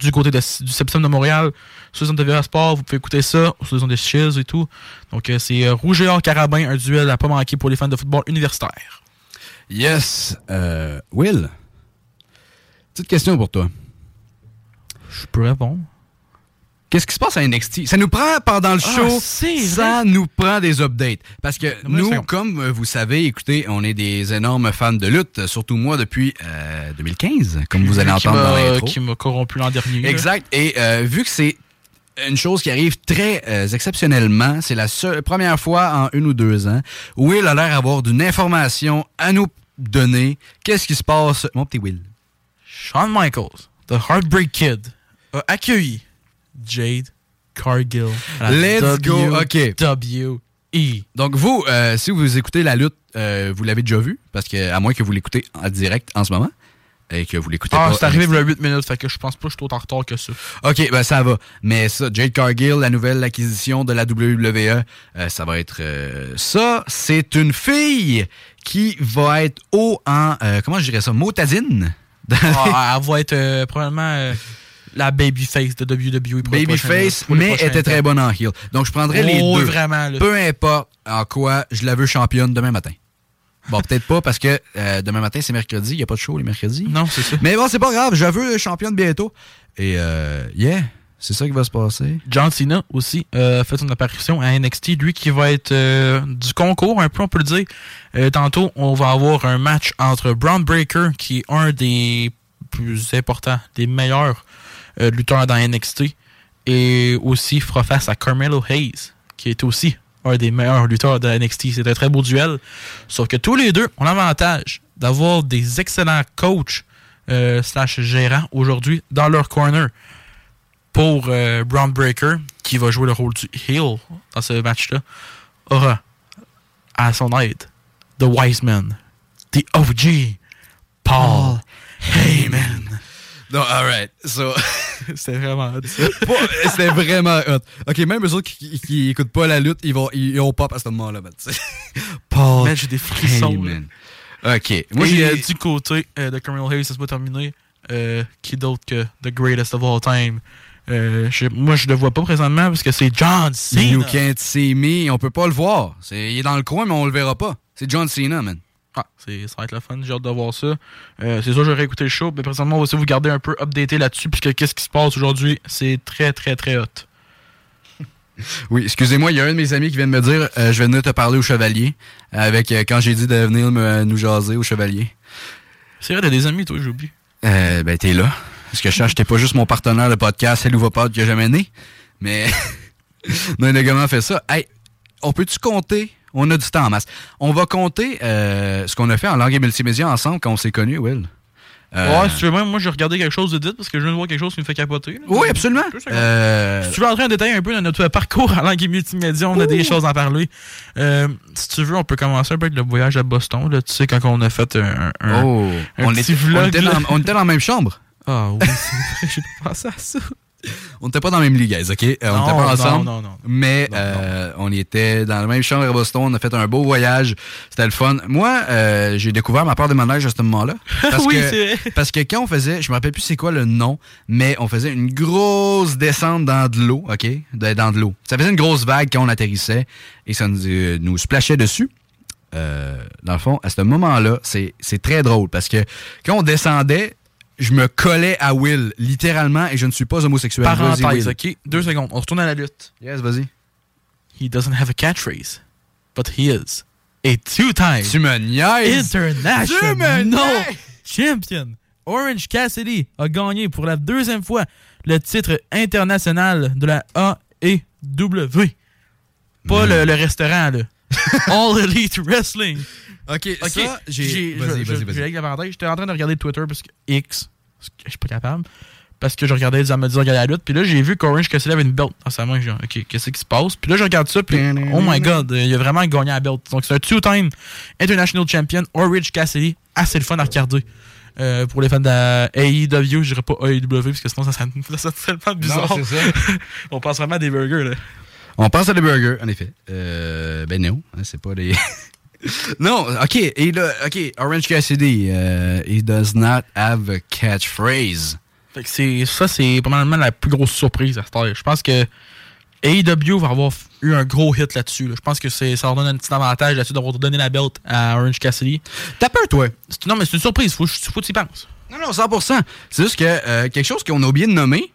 du côté de, du Septième de Montréal, sur les ondes de TVA Sport, vous pouvez écouter ça, sur les ondes de Shields et tout. Donc, euh, c'est euh, Rouge et Or Carabin, un duel à pas manquer pour les fans de football universitaire. Yes. Euh, Will, petite question pour toi. Je peux répondre. Qu'est-ce qui se passe à NXT? Ça nous prend pendant le Ah, show, ça nous prend des updates. Parce que nous, comme euh, vous savez, écoutez, on est des énormes fans de lutte, surtout moi depuis euh, 2015, comme vous allez entendre dans l'intro. Qui m'a corrompu l'an dernier. là. Exact. Et euh, vu que c'est une chose qui arrive très euh, exceptionnellement, c'est la seule, première fois en une ou deux ans où Will a l'air d'avoir d'une information à nous donner. Qu'est-ce qui se passe, mon petit Will? Shawn Michaels, The Heartbreak Kid, a accueilli Jade Cargill. Let's go, OK. WWE. Donc vous, euh, si vous écoutez la lutte, euh, vous l'avez déjà vu, parce que à moins que vous l'écoutez en direct en ce moment et que vous l'écoutez Ah, pas. c'est arrivé il y a 8 minutes, fait que je pense pas que je suis autant en retard que ça. OK, ben ça va. Mais ça, Jade Cargill, la nouvelle acquisition de la WWE, euh, ça va être euh, ça. C'est une fille qui va être haut en euh, comment je dirais ça, motadine? Ah, elle va être probablement la babyface de WWE. Babyface, mais était très bonne en heel. Donc je prendrais les Oh, deux. vraiment, là. Peu importe en quoi, je la veux championne demain matin. Bon, peut-être pas parce que euh, demain matin c'est mercredi, il n'y a pas de show les mercredis. Non, c'est ça. Mais bon, c'est pas grave, je la veux championne bientôt. Et euh, yeah, c'est ça qui va se passer. John Cena aussi euh, fait son apparition à NXT, lui qui va être euh, du concours, un peu on peut le dire. Tantôt, on va avoir un match entre Braun Breaker, qui est un des plus importants, des meilleurs euh, lutteurs dans NXT, et aussi fera face à Carmelo Hayes, qui est aussi un des meilleurs lutteurs de NXT. C'est un très beau duel. Sauf que tous les deux ont l'avantage d'avoir des excellents coachs euh, slash gérants aujourd'hui dans leur corner pour euh, Brown Breaker, qui va jouer le rôle du heel dans ce match-là, aura à son aide The Wise Man, The OG, Paul Heyman. Non, alright. So, C'était vraiment hot, c'était vraiment hot. Ok, même eux autres qui, qui, écoutent pas la lutte, ils vont, ils, ont pop à ce moment-là. ben, tu sais. Paul Man, j'ai des frissons, Heyman. OK. Moi, j'ai... euh, du côté euh, de Criminal Hayes, ça se pas terminé. Euh, qui d'autre que The Greatest of All Time? Euh, je- moi, je le vois pas présentement parce que c'est John Cena. You can't see me. On peut pas le voir. Il est dans le coin, mais on le verra pas. C'est John Cena, man. Ah, c'est, ça va être le fun, j'ai hâte de voir ça. Euh, c'est sûr, j'aurais écouté le show, mais présentement, on va essayer de vous garder un peu updaté là-dessus, puisque qu'est-ce qui se passe aujourd'hui, c'est très, très, très hot. Oui, excusez-moi, il y a un de mes amis qui vient de me dire euh, je vais venir te parler au chevalier. Avec euh, quand j'ai dit de venir me- nous jaser au chevalier. C'est vrai, t'as des amis, toi, j'oublie. Euh, ben, t'es là. Parce que je cherche, t'es pas juste mon partenaire de podcast, Hello Pod qui a jamais né. Mais. non, il a également fait ça. Hey, on peut-tu compter On a du temps en masse. On va compter euh, ce qu'on a fait en langue et multimédia ensemble quand on s'est connus, Will. Euh, Ouais, si tu veux même, moi, j'ai regardé quelque chose de dit, parce que je viens de voir quelque chose qui me fait capoter. là. Oui, absolument. Euh, Si tu veux entrer en détail un peu dans notre parcours en langue et multimédia, on a des choses à en parler. Euh, si tu veux, on peut commencer un peu avec le voyage à Boston. Là. Tu sais, quand on a fait un, un, oh, un on, petit était, on, était dans, on était dans la même chambre. Ah oui, c'est vrai, j'ai pas pensé à ça. On n'était pas dans le même lit, guys, OK? Euh, on n'était pas ensemble. non, non. Mais Non, euh, on était dans la même chambre à Boston. On a fait un beau voyage. C'était le fun. Moi, euh, j'ai découvert ma part de manège à ce moment-là. Parce Oui, que, c'est vrai. Parce que quand on faisait, je me rappelle plus c'est quoi le nom, mais on faisait une grosse descente dans de l'eau, OK? Dans de l'eau. Ça faisait une grosse vague quand on atterrissait et ça nous, euh, nous splashait dessus. Euh, dans le fond, à ce moment-là, c'est c'est très drôle parce que quand on descendait, je me collais à Will, littéralement, et je ne suis pas homosexuel. Parenthèse, ok? Deux secondes. On retourne à la lutte. Yes, vas-y. He doesn't have a catchphrase, but he is a two-time Tu me niaises! Tu me international champion. Orange Cassidy a gagné pour la deuxième fois le titre international de la AEW. Pas le, le restaurant, là. All Elite Wrestling. OK, Ok, ça, j'ai... Vas-y, vas-y, vas-y. J'étais en train de regarder Twitter parce que X, parce que je suis pas capable, parce que je regardais les amateurs regarder la lutte, puis là j'ai vu qu'Orange Cassidy avait une belt dans sa main. J'ai ok, qu'est-ce qui se passe? Puis là je regarde ça, puis oh my god, il a vraiment gagné la belt. Donc c'est un two-time international champion, Orange Cassidy, assez le fun à regarder. Euh, pour les fans de la AEW, je dirais pas AEW parce que sinon ça serait, ça serait tellement bizarre. Non, c'est ça. On pense vraiment à des burgers là. On pense à des burgers, en effet. Euh, ben non, hein, c'est pas des... non, OK, et là, OK, Orange Cassidy, euh, he does not have a catchphrase. Fait que c'est, ça, c'est probablement la plus grosse surprise à cette heure. Je pense que AEW va avoir eu un gros hit là-dessus. là. Je pense que c'est, ça leur donne un petit avantage là-dessus d'avoir donné la belt à Orange Cassidy. T'as peur, toi? C'est- non, mais c'est une surprise. Faut, faut que tu y penses. Non, non, 100%. C'est juste que euh, quelque chose qu'on a oublié de nommer,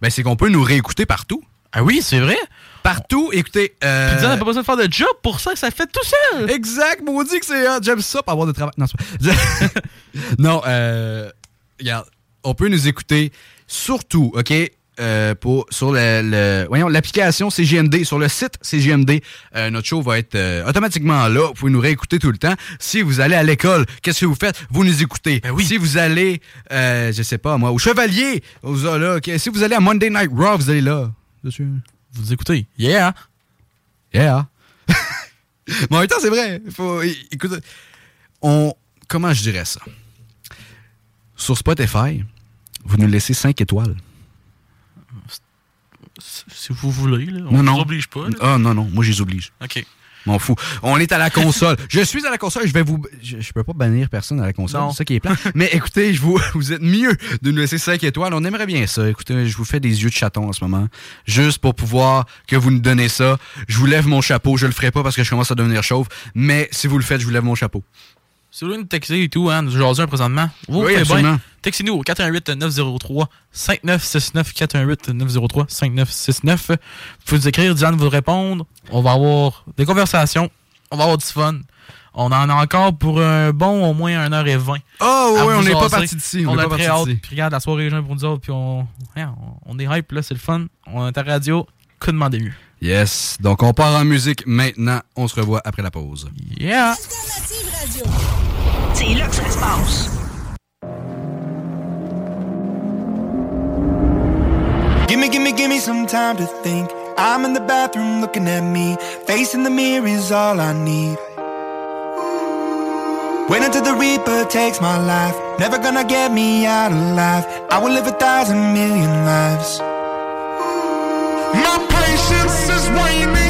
ben, c'est qu'on peut nous réécouter partout. Ah oui, c'est vrai? Partout, écoutez... Euh... Puis Diane n'a pas besoin de faire de job pour ça, ça fait tout seul. Exact, maudit que c'est hot. J'aime ça pour avoir de travail. Non, c'est pas- non euh, regarde, on peut nous écouter surtout, OK, euh, pour, sur le, le- voyons, l'application CGMD, sur le site CGMD. Euh, notre show va être euh, automatiquement là. Vous pouvez nous réécouter tout le temps. Si vous allez à l'école, qu'est-ce que vous faites? Vous nous écoutez. Si vous allez, euh, je sais pas moi, au Chevalier, vous allez là. OK? Si vous allez à Monday Night Raw, vous allez là. Dessus. Vous écoutez. Yeah. Yeah. Mais en même temps, c'est vrai. Faut, écoute, on, comment je dirais ça? Sur Spotify, vous nous laissez 5 étoiles. Si vous voulez, là. On ne vous oblige pas. là. Ah, non, non. Moi, je les oblige. OK. M'en fous. On est à la console. je suis à la console. Je vais vous. Je, je peux pas bannir personne à la console. Non. C'est ça qui est plat. Mais écoutez, je vous, vous êtes mieux de nous laisser 5 étoiles. On aimerait bien ça. Écoutez, je vous fais des yeux de chaton en ce moment. Juste pour pouvoir que vous nous donnez ça. Je vous lève mon chapeau. Je le ferai pas parce que je commence à devenir chauve. Mais si vous le faites, je vous lève mon chapeau. Si vous voulez nous texter et tout, hein, nous jaser un présentement, vous Oui, bien. Textez-nous au 418-903-5969, 418-903-5969. Vous pouvez nous écrire, Diane vous répondre. On va avoir des conversations. On va avoir du fun. On en a encore pour un bon au moins 1h20. Oh, à oui, on n'est pas parti d'ici. On, n'est a pas très parti hâte. Puis regarde, la soirée est jeune pour nous autres. Puis on, ouais, on, on est hype, là, c'est le fun. On est à la radio. Que demander mieux? Yes. Donc, on part en musique maintenant. On se revoit après la pause. Yeah! C'est là que ça se passe. Gimme, gimme, gimme some time to think. I'm in the bathroom looking at me. Facing the mirror is all I need. Wait until the Reaper takes my life. Never gonna get me out alive. I will live a thousand million lives. My patience is waning.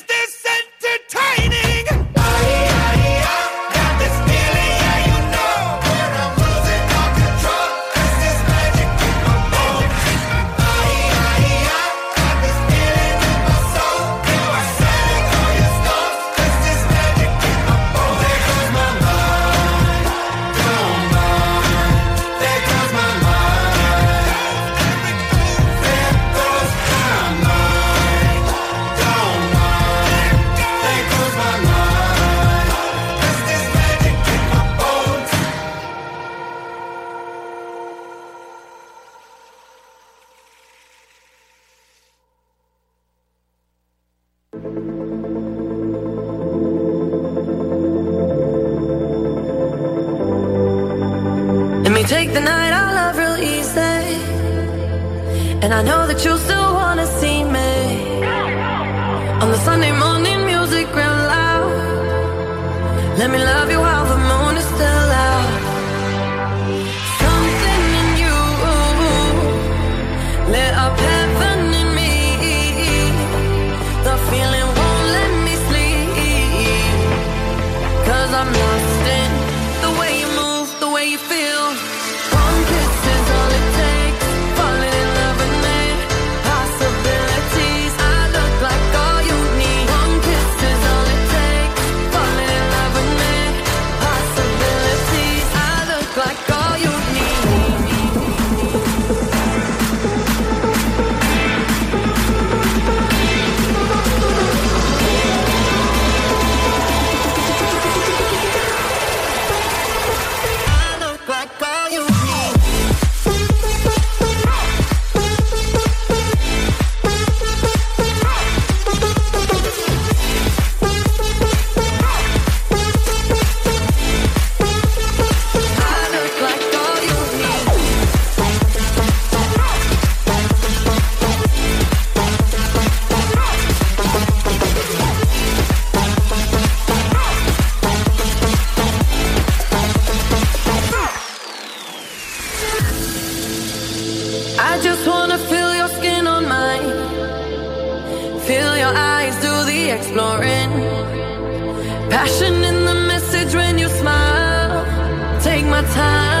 exploring. Passion in the message when you smile. Take my time.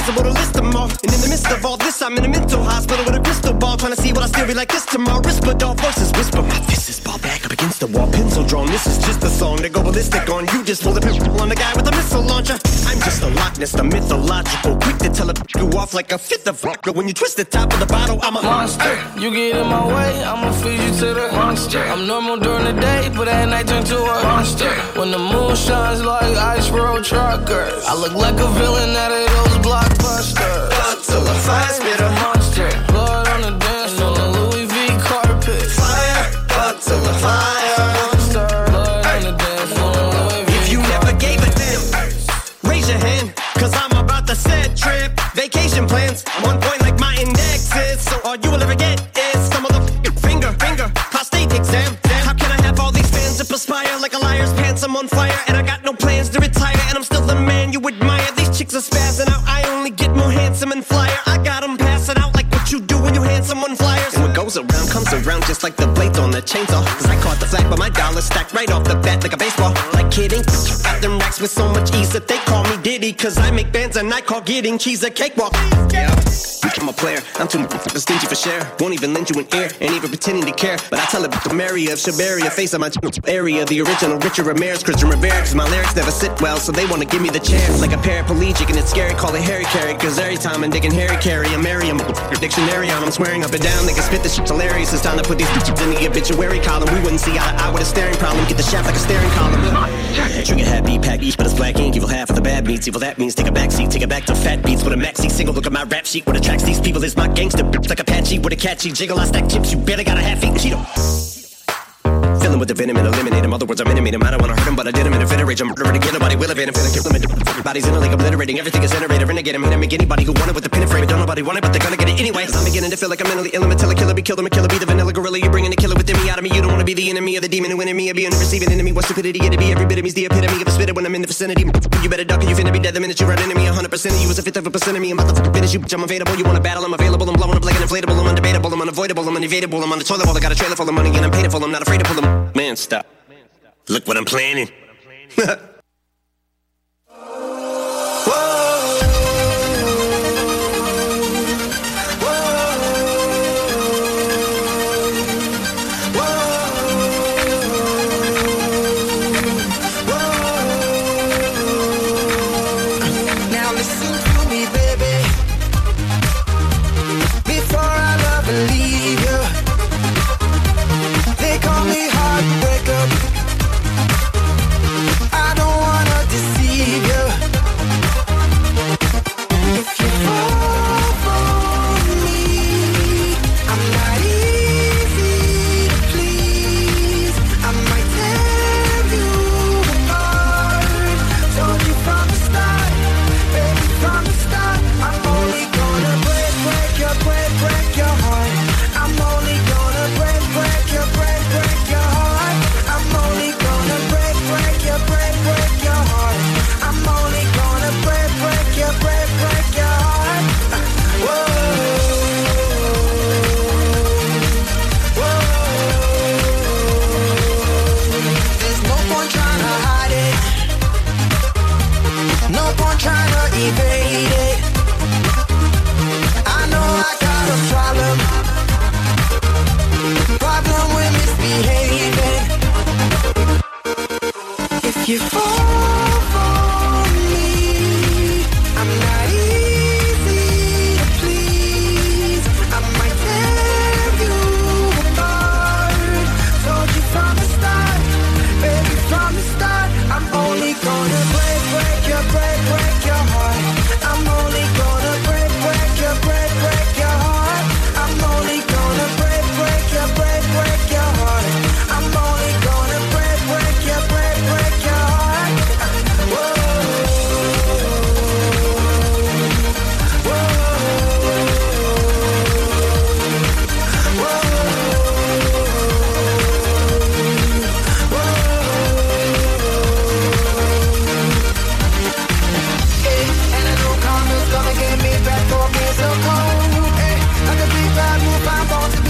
Impossible to list them all. And in the midst of all this, I'm in a mental hospital with a crystal ball, trying to see what I still be like this tomorrow. Whisper dog voices whisper. My fist is ball back up against the wall, pencil drawn. This is just a song to go ballistic on. You just pull the pistol on the guy with the missile launcher. Just a Loch Ness, the mythological, quick to tell a you off like a fifth of vodka. When you twist the top of the bottle, I'm a monster. You get in my way, I'ma feed you to the monster. I'm normal during the day, but at night turn to a monster. When the moon shines like ice road truckers, I look like a villain out of those blockbusters. Godzilla, fire spitter, monster. Blood on I'm on Cause I make bands and I call getting cheese a cakewalk. Yeah, I'm a player, I'm too stingy for share. Won't even lend you an ear, ain't even pretending to care. But I tell it to Mary of Shabaria, face of my area. The original Richard Ramirez, Christian Rivera. Cause my lyrics never sit well, so they wanna give me the chance. Like a paraplegic, and it's scary, call it Harry Carry. Cause every time I'm digging Harry Carry, I'm Merriam. Dictionary on, I'm swearing up and down. They can spit this shit hilarious. It's time to put these bitches in the obituary column. We wouldn't see eye to eye with a staring problem. Get the shaft like a staring column. Trigger happy, pack each, but it's black ink. Evil half of the bad meats. Evil that means take a back seat, take it back to fat beats with a maxi single. Look at my rap sheet. What attracts these people is my gangster bitch like Apache with a catchy jiggle. I stack chips. You better got a half eaten Cheeto. Fill 'em with the venom and eliminate 'em. Other words, I'm intimate 'em. I don't wanna hurt 'em, but I did 'em in a fit of rage. I'm murdering again. Nobody will evade 'em. Finna kill 'em. Everybody's in a league obliterating. Everything is iterated. Renegade 'em. Hit 'em. Make anybody who want it with the pin and frame. Don't nobody want it, but they're gonna get it anyway. I'm beginning to feel like I'm mentally ill. I'm a killer, killer, be killed. I'm a killer, be the vanilla gorilla. You're bringing the killer within me out of me. You don't wanna be the enemy of the demon who in me. Or be a receiving enemy. What stupidity it'd be. Every bit of me's the epitome of a spitter when I'm in the vicinity. You better duck or you finna be dead the minute you run into me. 100% of you is a fifth of a percent of me. I'm about to fucking finish you, bitch. I'm available. You wanna battle? I'm available. I'm blowing up like an inflatable. I'm undebatable. I'm unavoidable. I'm unevadable. I'm on the toilet bowl. I got a trailer full of money and I'm paid full. I'm not afraid to pull them. Man, stop. Look what I'm planning. if I want to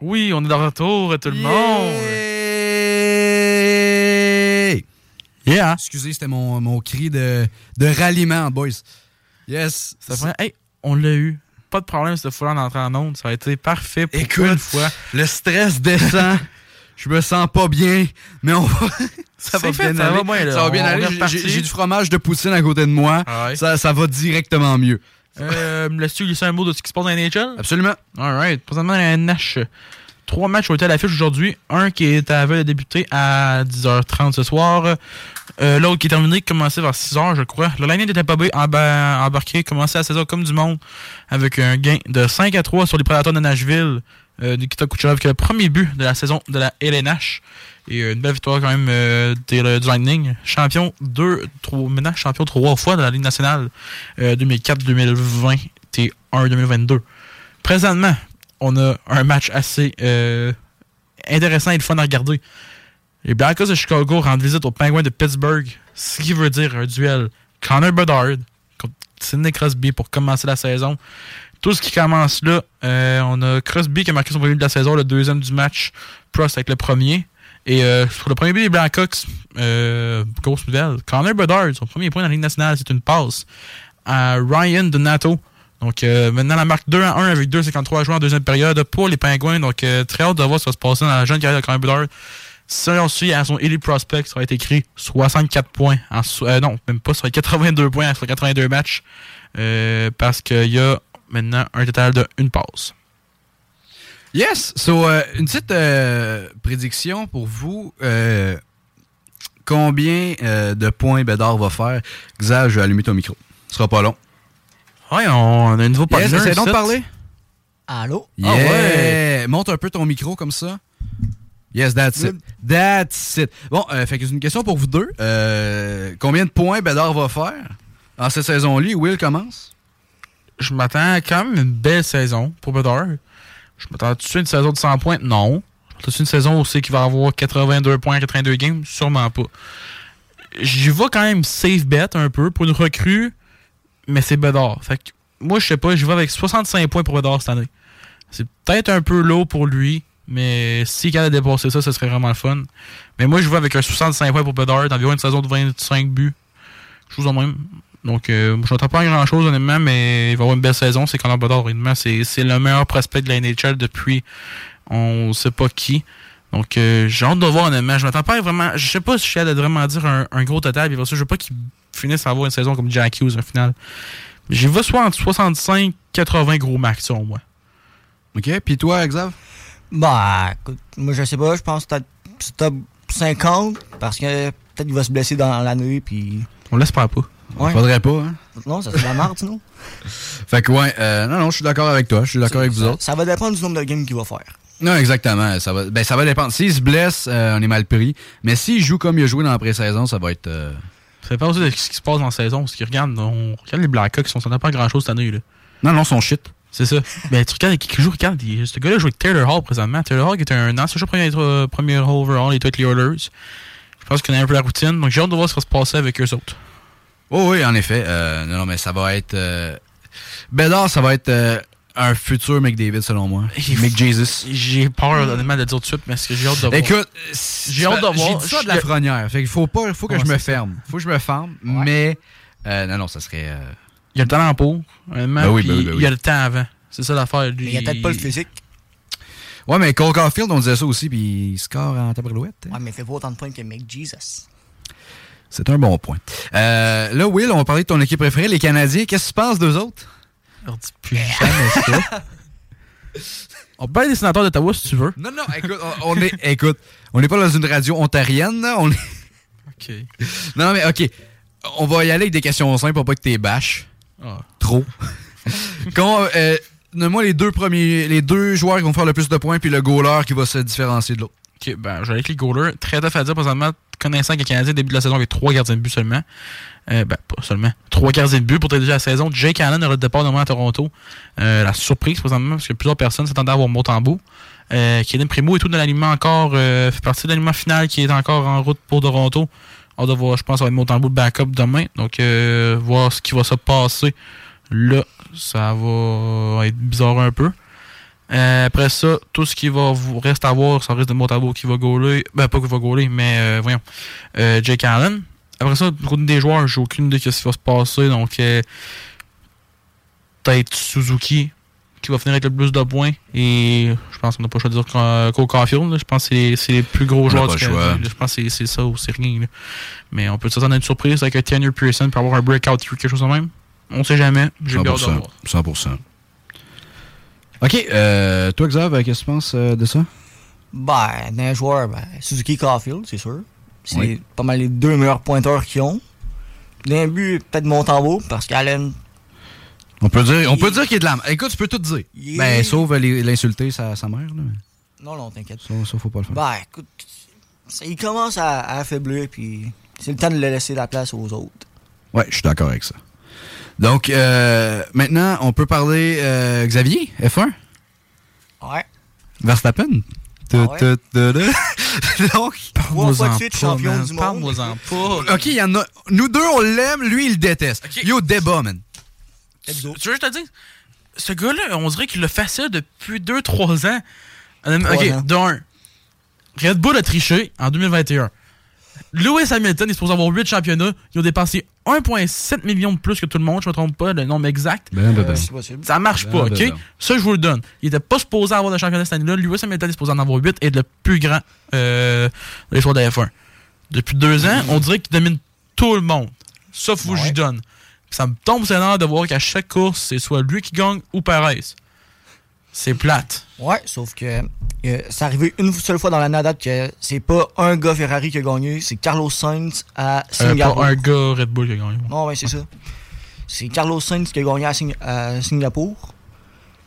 Oui, on est de retour, tout le monde. Yeah. Excusez, c'était mon, mon cri de, de ralliement, boys. Yes. Ça fait, hey, on l'a eu. Pas de problème cette fois en entrant en onde. Ça a été parfait pour Écoute, une fois. le stress descend. Je me sens pas bien, mais on va. ça va fait, bien ça va là. Ça va bien On aller. J'ai- du fromage de poutine à côté de moi. Ah ouais. ça, ça va directement mieux. Euh, me laisses-tu glisser un mot de ce qui se passe dans la NHL? Absolument. Alright. Présentement, la NH. Trois matchs ont été à l'affiche aujourd'hui. Un qui est à la veille de débuter à 10h30 ce soir. Euh, L'autre qui est terminé, qui commençait vers 6h, je crois. Le Lightning était pas embarqué, commençait à 16h comme du monde, avec un gain de 5 à 3 sur les Prédateurs de Nashville. Euh, Nikita Kucherov qui a le premier but de la saison de la LNH. Et euh, une belle victoire quand même euh, du Lightning. Champion 2, trois- maintenant champion trois fois de la Ligue nationale euh, 2004-2021, 2022. Présentement, on a un match assez euh, intéressant et le fun à regarder. Les Blackhawks de Chicago rendent visite aux Penguins de Pittsburgh, ce qui veut dire un duel Connor Bedard contre Sidney Crosby pour commencer la saison. Tout ce qui commence là, euh, on a Crosby qui a marqué son premier de la saison, le deuxième du match, Prost avec le premier. Et euh, pour le premier but des Blackhawks, euh, grosse nouvelle, Connor Bedard, son premier point dans la Ligue nationale, c'est une passe à Ryan Donato. Donc euh, maintenant la marque 2 à 1 avec 2,53 joueurs en deuxième période pour les Pingouins. Donc euh, très hâte de voir ce qui va se passer dans la jeune carrière de Connor Bedard. Si on suit à son Elite Prospect, ça va être écrit 64 points. En, euh, non, même pas, être 82 points sur 82 matchs. Euh, parce qu'il y a maintenant un total de une passe. Yes! So, euh, une petite euh, prédiction pour vous. Euh, combien euh, de points Bédard va faire? Xav, je vais allumer ton micro. Ce sera pas long. Ouais, on a un nouveau Yes, essaie donc de parler. Allô? Yeah! Ah ouais. Monte un peu ton micro comme ça. Yes, that's it. That's it. Bon, euh, fait que c'est une question pour vous deux. Euh, combien de points Bédard va faire en cette saison-là? Will commence? Je m'attends quand même une belle saison pour Bedard. Je m'attends tout de suite à une saison de 100 points? Non. Je une saison aussi qui va avoir 82 points, 82 games? Sûrement pas. J'y vais quand même safe bet un peu pour une recrue, mais c'est Bedard. Fait que moi, je sais pas, j'y vais avec 65 points pour Bedard cette année. C'est peut-être un peu low pour lui, mais s'il capable de dépasser ça, ce serait vraiment le fun. Mais moi, je vais avec un 65 points pour Bedard, environ une saison de 25 buts. Chose en même. Donc, euh, je n'attends pas grand chose, honnêtement, mais il va avoir une belle saison. C'est Connor Bedard, honnêtement. C'est c'est le meilleur prospect de la NHL depuis on sait pas qui. Donc, euh, j'ai hâte de voir, honnêtement. Je m'attends pas à vraiment. Je sais pas si je suis de vraiment dire un, un gros total. Puis je veux pas qu'il finisse à avoir une saison comme Jack Hughes, au final. J'y vais soit entre 65 80 gros max, selon moi. OK. Puis toi, Xav? Bah, écoute, moi je sais pas, je pense que top 50 parce que peut-être qu'il va se blesser dans l'année puis. On l'espère pas. Ouais. Faudrait pas, hein? Non, ça c'est de la merde sinon. Fait que ouais, euh, non, non, je suis d'accord avec toi. Je suis d'accord avec vous ça, autres. ça va dépendre du nombre de games qu'il va faire. Non, exactement. Ça va, ben, ça va dépendre. S'il se blesse, euh, on est mal pris. Mais s'il joue comme il a joué dans la pré-saison, ça va être. euh, Ça dépend aussi de ce qui se passe dans la saison. Ce qu'ils regardent, on regarde les Blackhawks, ils sont pas grand chose cette année. Là. Non, non, son shit. C'est ça. Mais tu regardes qui joue, regarde, il- ce gars-là joue avec Taylor Hall présentement. Taylor Hall qui est un ancien joueur premier, premier overall, il est avec les Oilers. Je pense qu'il connaît un peu la routine. Donc j'ai hâte de voir ce qui va se passer avec eux autres. Oh oui, en effet. Euh, non, non, mais ça va être. Euh... Bédard, ça va être euh, un futur McDavid, selon moi. McJesus. J'ai peur, honnêtement, de le dire tout de suite, mais ce que j'ai hâte de voir. Écoute, j'ai hâte de voir. J'ai dit ça de la frenière. Fait qu'il faut pas, faut que Ouais, je me ferme. Faut que je me ferme. Mais euh, non, non, ça serait. euh, Il y a le talent pour, honnêtement, Ben oui, ben oui, ben il y a oui. le temps avant. C'est ça l'affaire. il y a peut-être pas le physique. Ouais, mais Cole Caulfield, on disait ça aussi, puis il score en tabarouette. hein. Ouais, mais il fait pas autant de points que McJesus. C'est un bon point. Euh, là, Will, on va parler de ton équipe préférée, les Canadiens. Qu'est-ce que tu penses d'eux autres? On dit plus jamais ça. On peut parler des sénateurs d'Ottawa si tu veux. Non, non, écoute, on, on est, écoute, on n'est pas dans une radio ontarienne, là, on est... OK. Non, mais OK, on va y aller avec des questions simples pour pas que t'es bâches. Ah. Trop. Quand, euh, Donne-moi les deux premiers, les deux joueurs qui vont faire le plus de points, puis le goaler qui va se différencier de l'autre. Ok, ben, je vais avec les goalers. Très tough à dire, présentement, connaissant que les Canadiens, début de la saison, avec trois gardiens de but seulement. Euh, ben, pas seulement. Trois gardiens de but pour déjà la saison. Jake Allen aura le départ normalement à Toronto. Euh, la surprise, présentement, parce que plusieurs personnes s'attendaient à avoir Montembeau. Euh, Kaden Primo et tout dans l'aliment encore, euh, fait partie de l'aliment final qui est encore en route pour Toronto. On doit voir, je pense, ça va Montembeau de backup demain. Donc, euh, voir ce qui va se passer. Là, ça va être bizarre un peu. Euh, après ça, tout ce qui va vous reste à voir, ça reste de Montalvo qui va gauler. Ben, pas qui va gauler, mais euh, voyons. Euh, Jake Allen. Après ça, côté des joueurs, j'ai aucune idée de ce qui va se passer. Donc, peut-être Suzuki qui va finir avec le plus de points. Et je pense qu'on n'a pas le choix de dire qu'au Caulfield, là, je pense que c'est les- plus gros On joueurs du là. Je pense que c'est- c'est ça ou c'est rien. là. Mais on peut s'attendre à une surprise avec Tanner Pearson pour avoir un breakout ou quelque chose de même. On sait jamais. J'ai bien hâte de 100%. voir. 100%. OK, euh, toi, Xav, qu'est-ce que tu penses euh, de ça? Ben, d'un joueur, ben, Suzuki Caulfield, c'est sûr. C'est Oui. pas mal les deux meilleurs pointeurs qu'ils ont. D'un but, peut-être Montembeau, parce qu'Allen, On peut dire, on peut dire qu'il est de la... Écoute, tu peux tout dire. Il est- Ben, sauf euh, l'insulter sa, sa mère, là. non, non, t'inquiète. Ça, ça, faut pas le faire. Ben, écoute, ça- il commence à, à affaiblir, puis c'est le temps de le laisser la place aux autres. Ouais, je suis d'accord avec ça. Donc, euh, maintenant, on peut parler euh, Xavier, F1, Ouais. Verstappen? Ah ouais? Donc, Trois fois de suite champion du monde. Parle-moi-en pas. OK, il y en a... Nous deux, on l'aime, lui, il le déteste. Yo, débat, man. Tu veux que je te dise? Ce gars-là, on dirait qu'il le fait ça depuis 2-3 ans. Ok, d'un. Red Bull a triché en 2021. Lewis Hamilton est supposé avoir 8 championnats. Ils ont dépensé 1,7 million de plus que tout le monde, je me trompe pas, le nombre exact. Ben, ben, ben. C'est possible. Ça marche Ben, pas, ben, ok? ben. Ça, je vous le donne. Il était pas supposé avoir de championnat cette année-là. Hamilton est supposé en avoir 8 et être le plus grand euh, de l'histoire de la F1. Depuis deux ans, on dirait qu'il domine tout le monde. Sauf où Ouais. j'y donne. Ça me tombe sur l'air de voir qu'à chaque course, c'est soit lui qui gagne ou Perez. C'est plate. Ouais, sauf que euh, c'est arrivé une seule fois dans la date que c'est pas un gars Ferrari qui a gagné, c'est Carlos Sainz à Euh, Singapour. pas un gars Red Bull qui a gagné. Non, ouais, c'est ça. C'est Carlos Sainz qui a gagné à, Sing- à Singapour.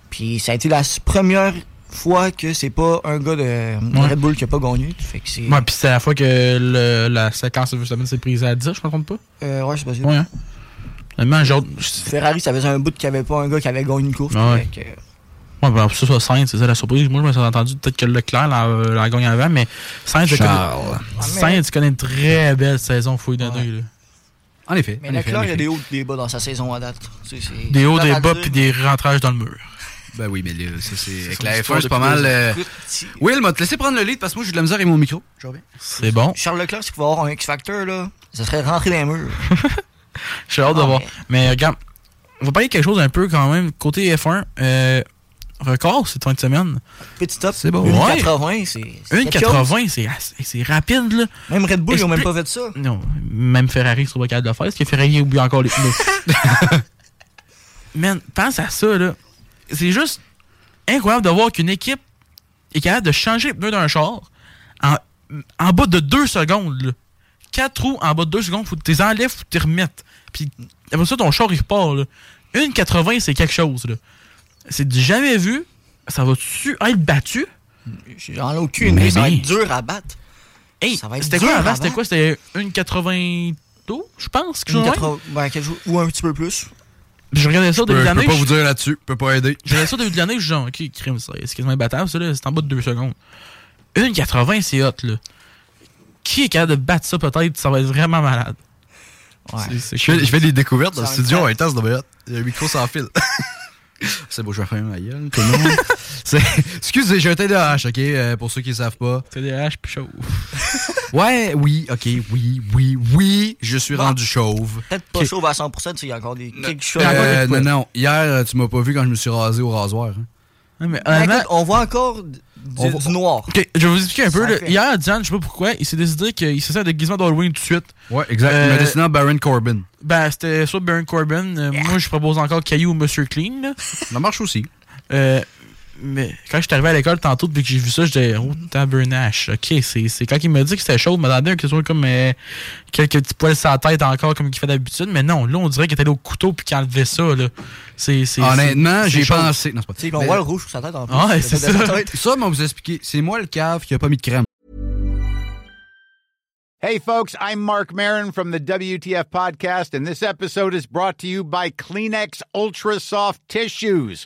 Puis ça a été la première fois que c'est pas un gars de, de Ouais. Red Bull qui a pas gagné. Fait que c'est. Ouais, puis c'est la fois que le- la séquence de Verstappen s'est prise à 10, je me trompe pas? Euh, ouais, c'est possible. Ouais, hein. Genre. Ferrari, ça faisait un bout qu'il n'y avait pas un gars qui avait gagné une course. Ah ouais. Fait que- Ouais, ben, pour ça, soit Sainz, c'est ça la surprise. Moi, je me suis entendu peut-être que Leclerc l'a, l'a gagné avant, mais Sainz, Sainz connaît une très belle saison, lui donner. là. En effet. Mais en effet, Leclerc, en il y a des hauts et des bas dans sa saison à date. Tu Des hauts, des bas, puis des rentrages dans le mur. Ben oui, mais là, ça, c'est. Avec la une F1, histoire c'est pas mal. euh, Will m'a te laissé prendre le lead parce que moi, j'ai de la misère avec mon micro. Je reviens. C'est bon. Charles Leclerc, s'il pouvait avoir un X-Factor, là, ça serait rentré dans les murs. J'ai hâte de Ah, voir. mais- Mais regarde, on va parler de quelque chose un peu quand même. Côté F1, euh, record cette fin de semaine. Petit top. C'est bon. 1,80, c'est. c'est quelque chose. 1,80, c'est rapide, là. Même Red Bull, ils ont même pas fait ça. Non, même Ferrari trouve pas capable de le faire. Est-ce que Ferrari oublie encore les pneus? Man, pense à ça, là. C'est juste incroyable de voir qu'une équipe est capable de changer les pneus d'un char en, en bas de deux secondes, là. Quatre roues en bas de deux secondes, faut que tu les enlèves, faut que tu les remettes. Puis après ça, ton char, il repart, là. Une 80, c'est quelque chose, là. C'est du jamais vu. Ça va-tu être battu? J'en ai aucune Mais idée. Ça va être dur à battre. Hey, Ça va être c'était dur quoi à avant? C'était quoi? C'était une 82, je pense? quelque Une chose de même? 80 ben, quelque chose- ou un petit peu plus. Je regardais ça au Je début peux, de je peux l'année. pas vous dire là-dessus. Je peux pas aider. Je regardais ça au début de l'année, je suis genre, ok, crime, ça, c'est quasiment imbattable, ça, là, c'est en bas de 2 secondes. Une 80, c'est hot, là. Qui est capable de battre ça, peut-être, ça va être vraiment malade. Ouais. Je fais, je fais des découvertes dans le studio en même temps, c'est hot. Il y a un micro sans fil. c'est beau, je vais faire ma gueule, tout le monde. C'est- Excusez, j'ai un TDAH, ok, euh, pour ceux qui ne savent pas. TDAH puis chaud. Ouais, oui, ok, oui, oui, oui, je suis Bon. rendu chauve. Peut-être pas chauve à 100%, tu sais, il y a encore des quelque chose. Euh, non, non, hier, euh, tu m'as pas vu quand je me suis rasé au rasoir. hein. Ouais, mais Ben, écoute, on voit encore du, noir. Ok, je vais vous expliquer un peu. Là. Hier, Diane, je sais pas pourquoi, il s'est décidé qu'il s'est fait un déguisement d'Halloween tout de suite. Ouais, exact. Euh, Il m'a dessiné Baron Corbin. Ben, c'était soit Baron Corbin. euh, Moi, je propose encore Caillou ou Monsieur Clean. Là. Ça marche aussi. Euh, mais quand je suis arrivé à l'école tantôt, puis que j'ai vu ça, j'étais oh, tabernache. Ok, c'est c'est quand il m'a dit que c'était chaud, il m'a demandé que ce soit comme euh, quelques petits poils sur la tête encore, comme il fait d'habitude. Mais non, là, on dirait qu'il était allé au couteau puis qu'il enlevait ça. Là. C'est, c'est, Honnêtement, c'est- j'ai c'est chaud. pensé. Non, c'est pas on voit le rouge sur sa tête en plus. Ah, c'est ça. Ça, moi, vous expliquer. C'est moi le cave qui a pas mis de crème. Hey, folks, I'm Mark Marin from the WTF Podcast, and this episode is brought to you by Kleenex Ultra Soft Tissues.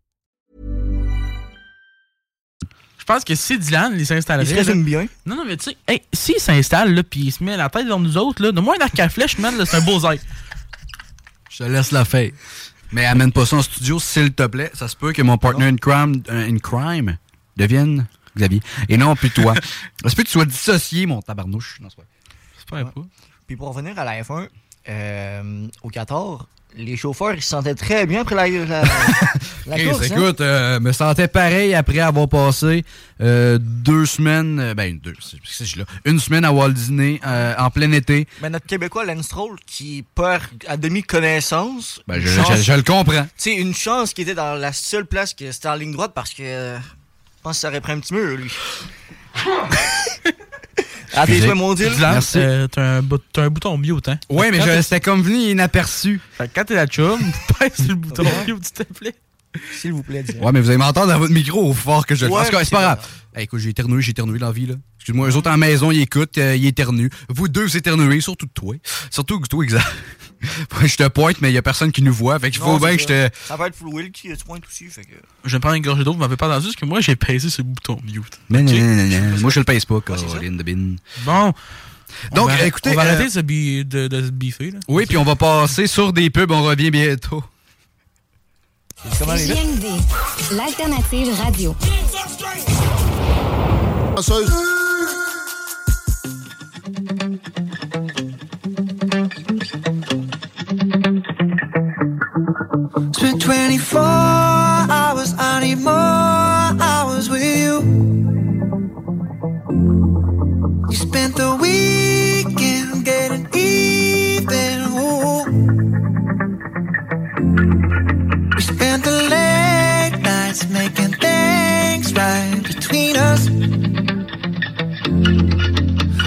Je pense que si Dylan il s'installerait. Il se résume là- bien. Non, non, mais tu sais, hey, s'il s'installe, là, puis il se met la tête dans nous autres, là, de moins un arc à flèche, man, c'est un beau zèle. Je te laisse la faire. Mais amène pas ça en studio, s'il te plaît. Ça se peut que mon partner in crime, euh, in crime devienne Xavier. Et non, plus toi. Ça se peut que tu sois dissocié, mon tabarnouche? Non, c'est pas. C'est pas un Ouais. Puis pour revenir à la F1, euh, au Qatar, les chauffeurs ils se sentaient très bien après la, la, la Chris, course. hein. écoute, euh, me sentais pareil après avoir passé euh, deux semaines, euh, ben deux, c'est- c'est- c'est là, une semaine à Walt Disney euh, en plein été. Mais notre Québécois, Lance Stroll, qui perd à demi connaissance. Ben, je, chance- je- je le comprends. Tu sais, une chance qui était dans la seule place que c'était en ligne droite parce que je pense que ça aurait pris un petit mur, lui. Ah, t'es joué mon deal? Merci. euh, t'as un, bout- t'as un bouton mute, hein. Ouais, mais c'était comme venu inaperçu. Fait que quand t'es la chum, pèse le bouton mute, s'il te plaît. S'il vous plaît. Ouais, mais vous allez m'entendre dans votre micro au fort que je le Ouais, fasse. C'est c'est pas grave. Hey, écoute, j'ai éternué, j'ai éternué dans la vie, là. Excuse-moi, eux autres en maison, ils écoutent, euh, ils éternuent. Vous deux, vous éternuez, surtout toi. Surtout que toi, exact. je te pointe, mais il y a personne qui nous voit. Fait qu'il faut bien que je te. Ça va être Full Will qui se pointe aussi, fait que... Je vais me prendre une gorgée d'eau, vous m'avez pas entendu, parce que moi, j'ai pesé le bouton mute. Non, non, non, non, non. Moi, je le pèse pas, Caroline de Bin. Bon. Donc, on va, écoutez, On va euh, arrêter de se, bi- de, de se biffer, là. Oui, puis on va passer sur des pubs. On revient bientôt. L'alternative radio. Spent 24 hours, I need more hours with you. You spent the weekend getting even. Ooh. We spent the late nights making things right between us.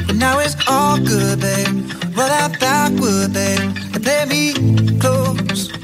But now it's all good, babe. Roll out backward, babe, and play me close.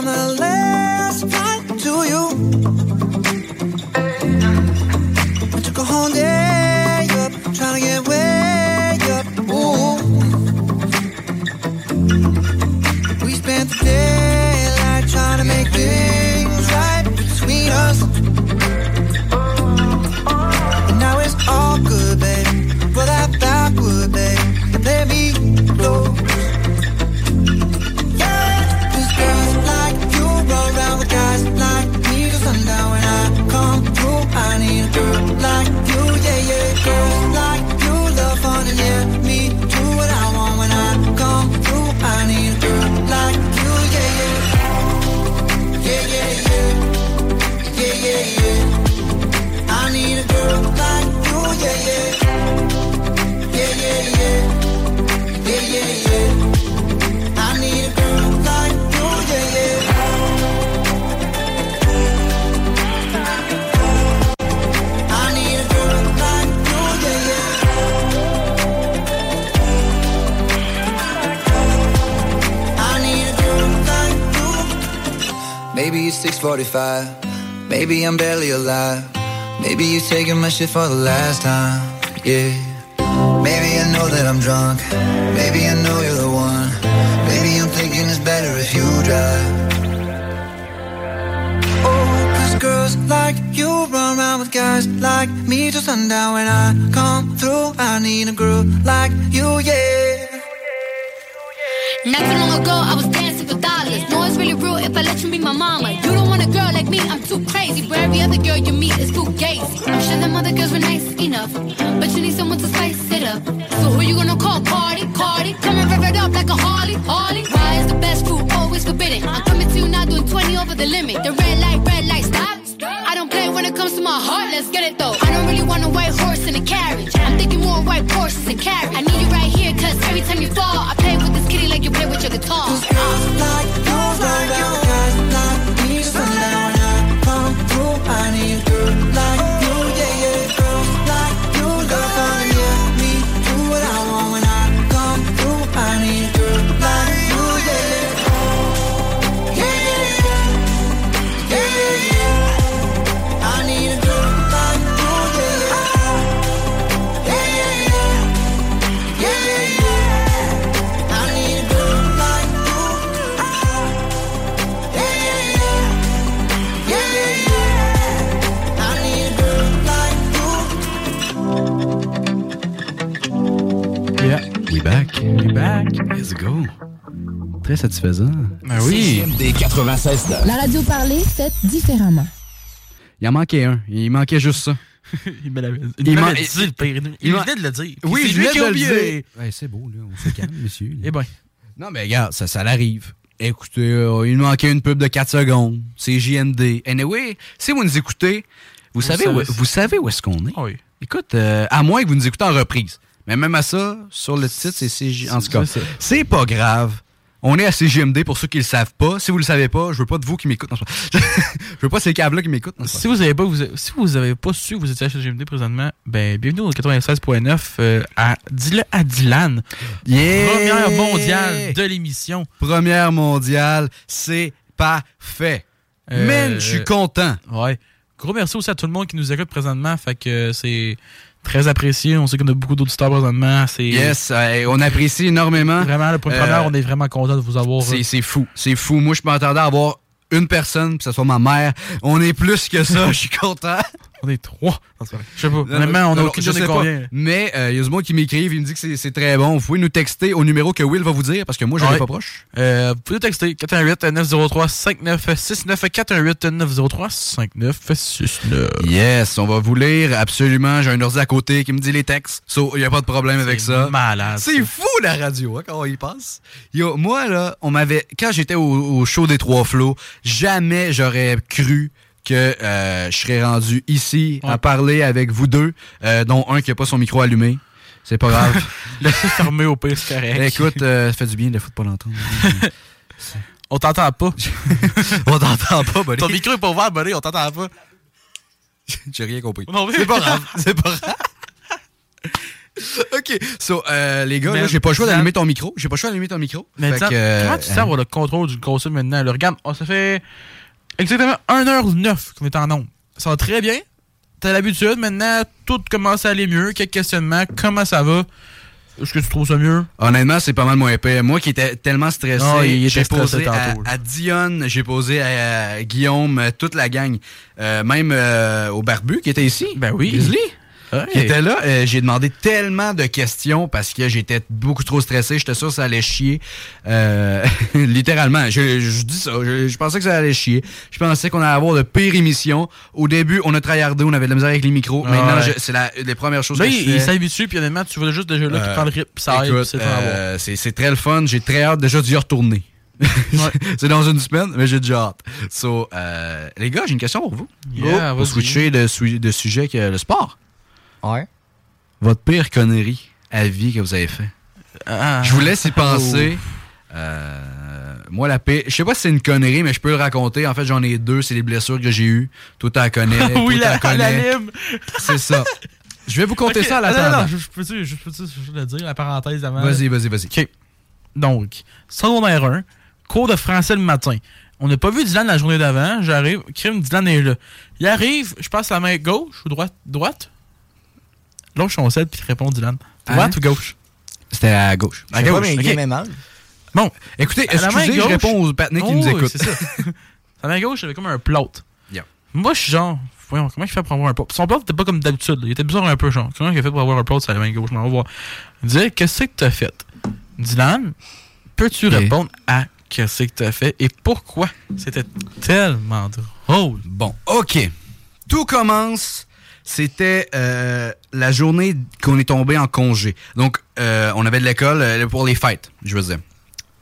on the last 45. Maybe I'm barely alive. Maybe you're taking my shit for the last time. Yeah. I'm too crazy. Where every other girl you meet is too gazy. Satisfaisant. Ben oui. Des 96 La radio parlée, faite différemment. Il en manquait un. Il manquait juste ça. il me l'avait Il il m'a- m'avait dit, le pire. Il, venait de le dire. Oui, C'est je lui qui a oublié. Ouais, c'est beau, là. On se calme, monsieur. Eh ben. Non, mais regarde, ça, ça l'arrive. Écoutez, euh, il nous manquait une pub de 4 secondes. C'est JMD. Anyway, si vous nous écoutez, vous, Vous savez, savez. où, vous savez où est-ce qu'on est. Oui. Écoute, euh, à moins que vous nous écoutez en reprise. Mais même à ça, sur le titre, c'est CJ. En tout cas, c'est pas grave. On est à CGMD pour ceux qui le savent pas. Si vous le savez pas, je veux pas de vous qui m'écoutent. Pas- je veux pas ces câbles-là qui m'écoutent. Si vous avez pas, vous, si vous avez pas su que vous étiez à GMD présentement, ben bienvenue au 96.9 euh, à Dis-le à Dylan. Yeah! Première mondiale de l'émission. Première mondiale, c'est parfait. Euh, Man, je suis content. Ouais. Gros merci aussi à tout le monde qui nous écoute présentement. Fait que c'est très apprécié. On sait qu'on a beaucoup d'auditeurs présentement. Yes, euh, on apprécie énormément. Vraiment, pour une Euh, on est vraiment content de vous avoir. C'est c'est fou, c'est fou. Moi, je m'attendais à avoir une personne, que ce soit ma mère. On est plus que ça, je suis content. On est trois. Je sais pas. Honnêtement, on a non, aucune idée combien. Mais il y a du monde qui m'écrivent, il me dit que c'est- très bon. Vous pouvez nous texter au numéro que Will va vous dire, parce que moi, je Ouais. pas proche. Euh, vous pouvez nous texter 418-903-5969 418-903-5969. Yes, on va vous lire absolument. J'ai un ordi à côté qui me dit les textes. So, il n'y a pas de problème avec ça. malade, C'est fou la radio, hein, quand on y passe. Yo, moi, là, on m'avait. Quand j'étais au, au show des Trois Flots, jamais j'aurais cru que euh, je serais rendu ici à parler avec vous deux, euh, dont un qui n'a pas son micro allumé. C'est pas grave. Laissez fermer au pire, c'est correct. Écoute, euh, ça fait du bien de foutre pas l'entendre. On t'entend pas. on t'entend pas, buddy. Ton micro est pas ouvert, buddy, on t'entend pas. J'ai rien compris. Mais- C'est pas grave. C'est pas grave. OK. So, euh, les gars, j'ai pas le choix d'allumer ton micro. J'ai pas le choix d'allumer ton micro. Mais Fait que, euh, comment tu sens hein. avoir le contrôle du console maintenant? Là, regarde, oh, ça fait exactement 1h09 qu'on est en nombre. Ça va très bien. T'as l'habitude. Maintenant, tout commence à aller mieux. Quelques questionnements. Comment ça va? Est-ce que tu trouves ça mieux? Honnêtement, c'est pas mal moins épais. Moi qui étais tellement stressé, Ah, j'ai posé à, à Dionne, j'ai posé à, Guillaume, euh, toute la gang. Euh, même euh, au barbu qui était ici. Ben oui. Grizzly. Ouais. Qui était là. Euh, j'ai demandé tellement de questions parce que j'étais beaucoup trop stressé. J'étais sûr que ça allait chier. Euh, littéralement. Je, je dis ça. Je, je pensais que ça allait chier. Je pensais qu'on allait avoir de pires émissions. Au début, on a tryhardé, on avait de la misère avec les micros. Ah Maintenant, ouais. je- c'est la- les premières choses Là, que je il, fais. il s'habitue, puis honnêtement, tu vois juste déjà là qui Euh, prend le puis ça c'est c'est très le fun. J'ai très hâte déjà d'y retourner. c'est dans une semaine, mais j'ai déjà hâte. So, euh, les gars, j'ai une question pour vous. Yeah, vas-y. switcher de, de sujet que le sport. Ouais. Votre pire connerie à vie que vous avez fait? Ah. Je vous laisse y penser. Euh, moi, la pire. Je sais pas si c'est une connerie, mais je peux le raconter. En fait, j'en ai deux. C'est les blessures que j'ai eues. Tout la connaît. oui, tout la, connaît. C'est ça. Je vais vous conter Ok, ça à la non, non, je, je peux-tu je juste le dire, la parenthèse avant? Vas-y, vas-y, vas-y. OK. Donc, secondaire 1, cours de français le matin. On n'a pas vu Dylan la journée d'avant. J'arrive, crime, Dylan est là. Il arrive, je passe la main gauche ou droite Droite? L'autre, on sait, puis il répond Dylan. Droite Hein? ou gauche C'était à gauche. Sais pas, mais il est même mal. Bon, Écoutez, à excusez, je gauche- réponds aux patinets qui Oh, nous oui, écoutent. c'est ça. à la main gauche, j'avais comme un plot. Yeah. Moi, je suis genre, voyons, comment il fait pour avoir un plot? Son plot était pas comme d'habitude. Il était bizarre un peu, genre. Comment il a fait pour avoir un plot sur la main gauche? Je m'en vais voir. Il disait, qu'est-ce que t'as fait? Dylan, peux-tu répondre à qu'est-ce que t'as fait et pourquoi? C'était tellement drôle. Bon, OK. Tout commence. C'était euh, la journée qu'on est tombé en congé. Donc, euh, on avait de l'école euh, pour les fêtes, je veux dire.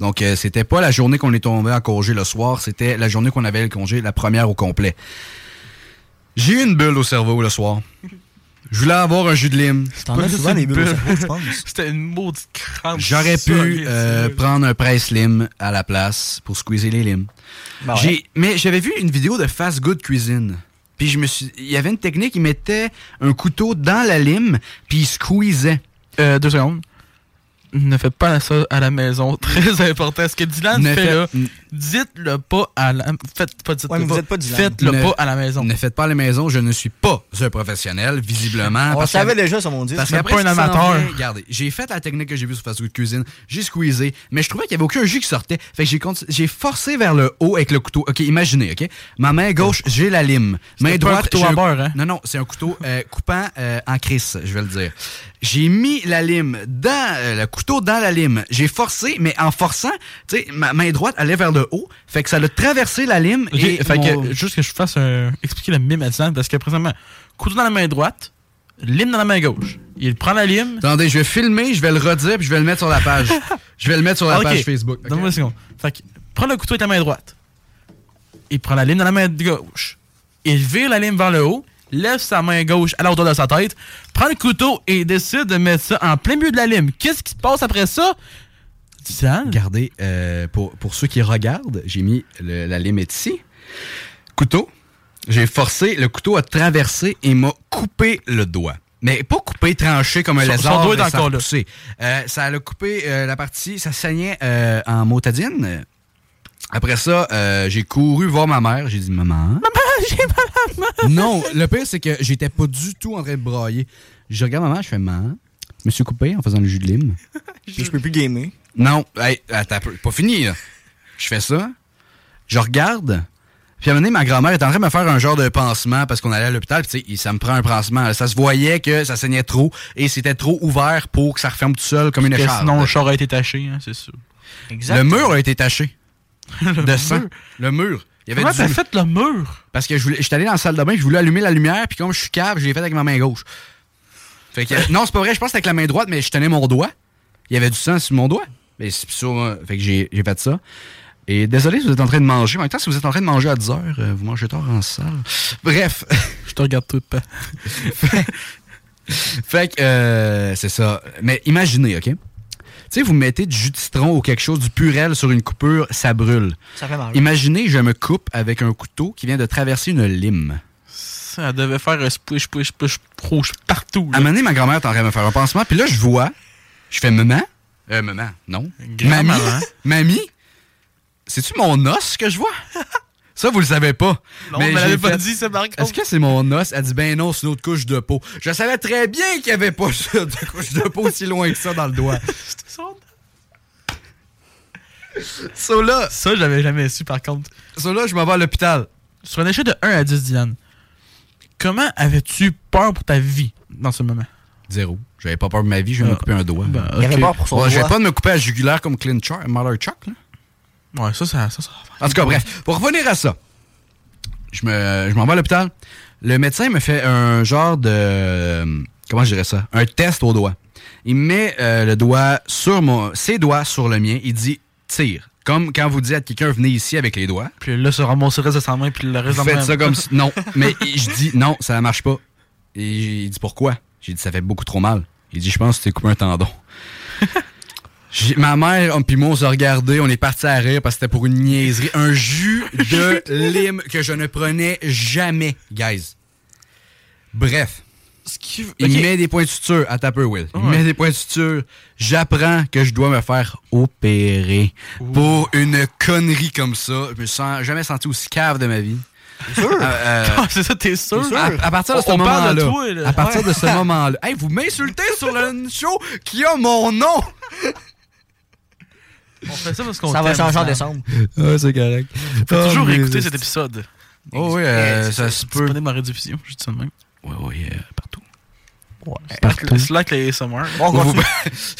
Donc, euh, c'était pas la journée qu'on est tombé en congé le soir, c'était la journée qu'on avait le congé, la première au complet. J'ai eu une bulle au cerveau le soir. Je voulais avoir un jus de lime. T'en as souvent des bulles au cerveau, je pense. C'était une maudite crampe. J'aurais pu euh, prendre un presse lime à la place pour squeezer les limes. Bah ouais. J'ai- Mais j'avais vu une vidéo de fast good cuisine. Puis je me suis, il y avait une technique, il mettait un couteau dans la lime, puis il squeezait. Euh, deux secondes. Ne faites pas ça à la maison. Très important. Ce que Dylan Ne fait fait- là, dites-le pas à la Faites pas, dites-le Ouais, pas. pas. Faites-le pas à la maison. Ne faites pas à la maison, je ne suis pas un professionnel, visiblement. On parce savait déjà sur mon disque. Parce Même qu'après, pas un amateur. vient, Regardez, j'ai fait la technique que j'ai vue sur Fast Food Cuisine, j'ai squeezé, mais je trouvais qu'il n'y avait aucun jus qui sortait. Fait que j'ai forcé vers le haut avec le couteau. OK, imaginez, OK? Ma main gauche, j'ai la lime. Main C'était pas un droite, couteau j'ai à beurre, hein? Non, non, c'est un couteau euh, coupant euh, en crisse, je vais le dire. J'ai mis la lime dans euh, le couteau dans la lime. J'ai forcé, mais en forçant, tu sais, ma main droite allait vers le haut, fait que ça a traversé la lime et fait mon- que, juste que je fasse un, expliquer le mime à Dylan, parce que présentement, couteau dans la main droite, lime dans la main gauche. Il prend la lime. Attendez, je vais filmer, je vais le redire, puis je vais le mettre sur la page. je vais le mettre sur la page Facebook. ok? Donne-moi une seconde. Fait que, prends le couteau avec la main droite. Il prend la lime dans la main gauche. Il vire la lime vers le haut, lève sa main gauche à la hauteur de sa tête, prend le couteau et décide de mettre ça en plein milieu de la lime. Qu'est-ce qui se passe après ça? Dylan? Regardez, euh, pour, pour ceux qui regardent, j'ai mis le- la limite ici. Couteau. J'ai forcé, le couteau a traversé et m'a coupé le doigt. Mais pas coupé, tranché comme un Son- lézard. son doigt est ça encore là. Euh, ça a coupé euh, la partie, ça saignait euh, en motadine. Après ça, euh, j'ai couru voir ma mère. J'ai dit, maman. Maman, j'ai mal à la main. Non, le pire, c'est que j'étais pas du tout en train de brailler. Je regarde maman, je fais, maman, je me suis coupé en faisant le jus de lime. Puis je peux plus gamer. Non, hey, attends, pas fini, là. Je fais ça, je regarde, puis à un moment donné, ma grand-mère est en train de me faire un genre de pansement parce qu'on allait à l'hôpital, puis tu sais, ça me prend un pansement. Ça se voyait que ça saignait trop et c'était trop ouvert pour que ça referme tout seul comme une écharpe. Sinon, le char a été taché, hein, c'est sûr. Le mur a été taché de sang. mur. Le mur. Il y avait Comment t'as fait le mur? Parce que je voulais, j'étais allé dans la salle de bain, je voulais allumer la lumière, puis comme je suis cave, je l'ai fait avec ma main gauche. Fait que, non, c'est pas vrai, je pense que c'était avec la main droite, mais je tenais mon doigt. Il y avait du sang sur mon doigt. Mais c'est sur, fait que j'ai, j'ai fait ça. Et désolé si vous êtes en train de manger. En même temps, si vous êtes en train de manger à 10 heures, euh, vous mangez tard en salle. Bref. Je te regarde tout pas. fait que, euh, c'est ça. Mais imaginez, OK? Tu sais, vous mettez du jus de citron ou quelque chose, du purel sur une coupure, ça brûle. Ça fait mal. Imaginez, je me coupe avec un couteau qui vient de traverser une lime. Ça devait faire un splish, splish, splish rouge partout. À un moment donné, ma grand-mère est en train de me faire un pansement, puis là, je vois, je fais maman? Euh, maman, non. Mamie? Mamie? C'est-tu mon os que je vois? Ça, vous le savez pas. Non, mais elle pas fait, dit ça, par contre. Est-ce que c'est mon os? Elle dit, ben non, c'est une autre couche de peau. Je savais très bien qu'il n'y avait pas ça, de couche de peau aussi loin que ça dans le doigt. So là, Ça, je l'avais jamais su, par contre. so là, je m'en vais à l'hôpital. Sur une échelle de 1 à 10, Dylan, comment avais-tu peur pour ta vie dans ce moment? Zéro. J'avais pas peur de ma vie, je vais me Ah. couper un doigt. Ben, Il avait peur pour son Ouais, J'avais pas de me couper à la jugulaire comme Clint Chuck, Mother Chuck, là. Ouais, ça, ça, ça, ça. En tout cas, bref, pour revenir à ça, je me, je m'en vais à l'hôpital. Le médecin me fait un genre de. Comment je dirais ça? Un test au doigt. Il met euh, le doigt sur mon. ses doigts sur le mien. Il dit tire. Comme quand vous dites à quelqu'un venez ici avec les doigts. Puis là, se ramasser le reste de sa main, puis le reste Vous de faites ça comme si- Non, mais je dis non, ça marche pas. Et il dit pourquoi? J'ai dit ça fait beaucoup trop mal. Il dit je pense que tu t'es coupé un tendon. Ma mère puis moi on s'est regardé, on est parti à rire parce que c'était pour une niaiserie. Un jus de lime que je ne prenais jamais, guys. Bref. Il met des points de suture à taper, Will. Il Ouais. met des points de suture. J'apprends que je dois me faire opérer pour une connerie comme ça. Je me sens jamais senti aussi cave de ma vie. sûr? Ah, c'est ça, t'es sûr? À, à partir de ce moment-là. À partir Ouais. de ce moment-là. Hey, vous m'insultez sur une show qui a mon nom! On fait ça parce qu'on Ça va changer en décembre. Ouais, c'est correct. Faut Oh, toujours écouter cet épisode. Oh oui, euh, ça se peut. Disponible en rediffusion, je dis ça de même. Oui, oui, euh, partout. Partout. C'est là que les SMR. Bon, on Vous- continue.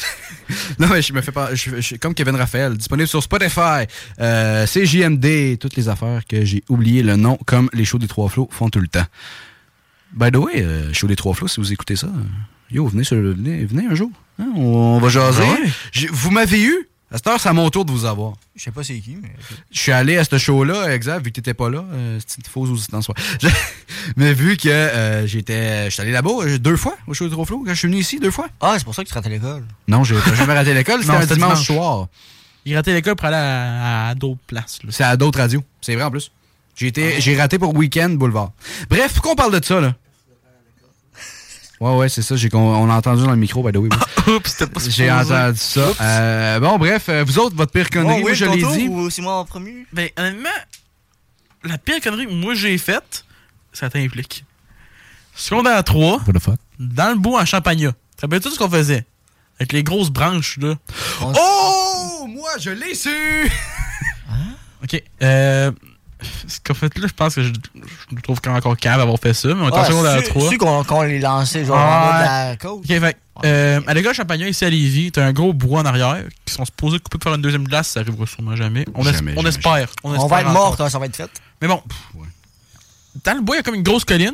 non, mais je me fais pas. Je, je- comme Kevin Raphaël, disponible sur Spotify, euh, CJMD, toutes les affaires que j'ai oublié le nom, comme les shows des Trois Flots font tout le temps. By the way, euh, show des Trois Flots, si vous écoutez ça, yo, venez, sur, venez, venez un jour. hein, on, on va jaser. Ouais? J'ai- Vous m'avez eu? À cette heure, c'est à mon tour de vous avoir. Je sais pas c'est qui, mais. Je suis allé à ce show-là, exact, vu que t'étais pas là. Euh, c'est une fausse aux soi. Mais vu que euh, j'étais. Je suis allé là-bas euh, deux fois au show Trois Flots, quand je suis venu ici, deux fois. Ah, c'est pour ça que tu ratais l'école. Non, j'ai jamais raté l'école, c'était un dimanche, dimanche. soir. Il ratait l'école pour aller à, à d'autres places. C'est à d'autres radios. C'est vrai en plus. J'ai été, j'ai raté pour Weekend Boulevard. Bref, pourquoi on parle de ça, là? Ouais, ouais, c'est ça. J'ai, on, on a entendu dans le micro, by the way. Oups, c'était pas J'ai entendu ça. Euh, bon, bref, euh, vous autres, votre pire connerie, Bon, moi, oui, je l'ai dit. Ou c'est moi en premier? Ben, honnêtement, la pire connerie que moi j'ai faite, ça t'implique. Secondaire 3, What the fuck? dans le bois à Champagnat. Tu te rappelles-tu ce qu'on faisait? Avec les grosses branches, là. Oh! Moi, je l'ai su! Ok. Euh, ce qu'on fait là, je pense que je, je me trouve quand même encore cave d'avoir fait ça, mais on est en Ah, secondaire su- 3. su qu'on qu'on les lançait, genre, en Ah, de la côte. Ok, fait, euh, à l'école Champagnat, ici à Lévis, t'as un gros bois en arrière qui sont supposés couper pour faire une deuxième glace, ça arrivera sûrement jamais. On, es- Jamais, on jamais, espère. On, On espère va être mort quand ça va être fait. Mais bon, dans le bois, il y a comme une grosse colline,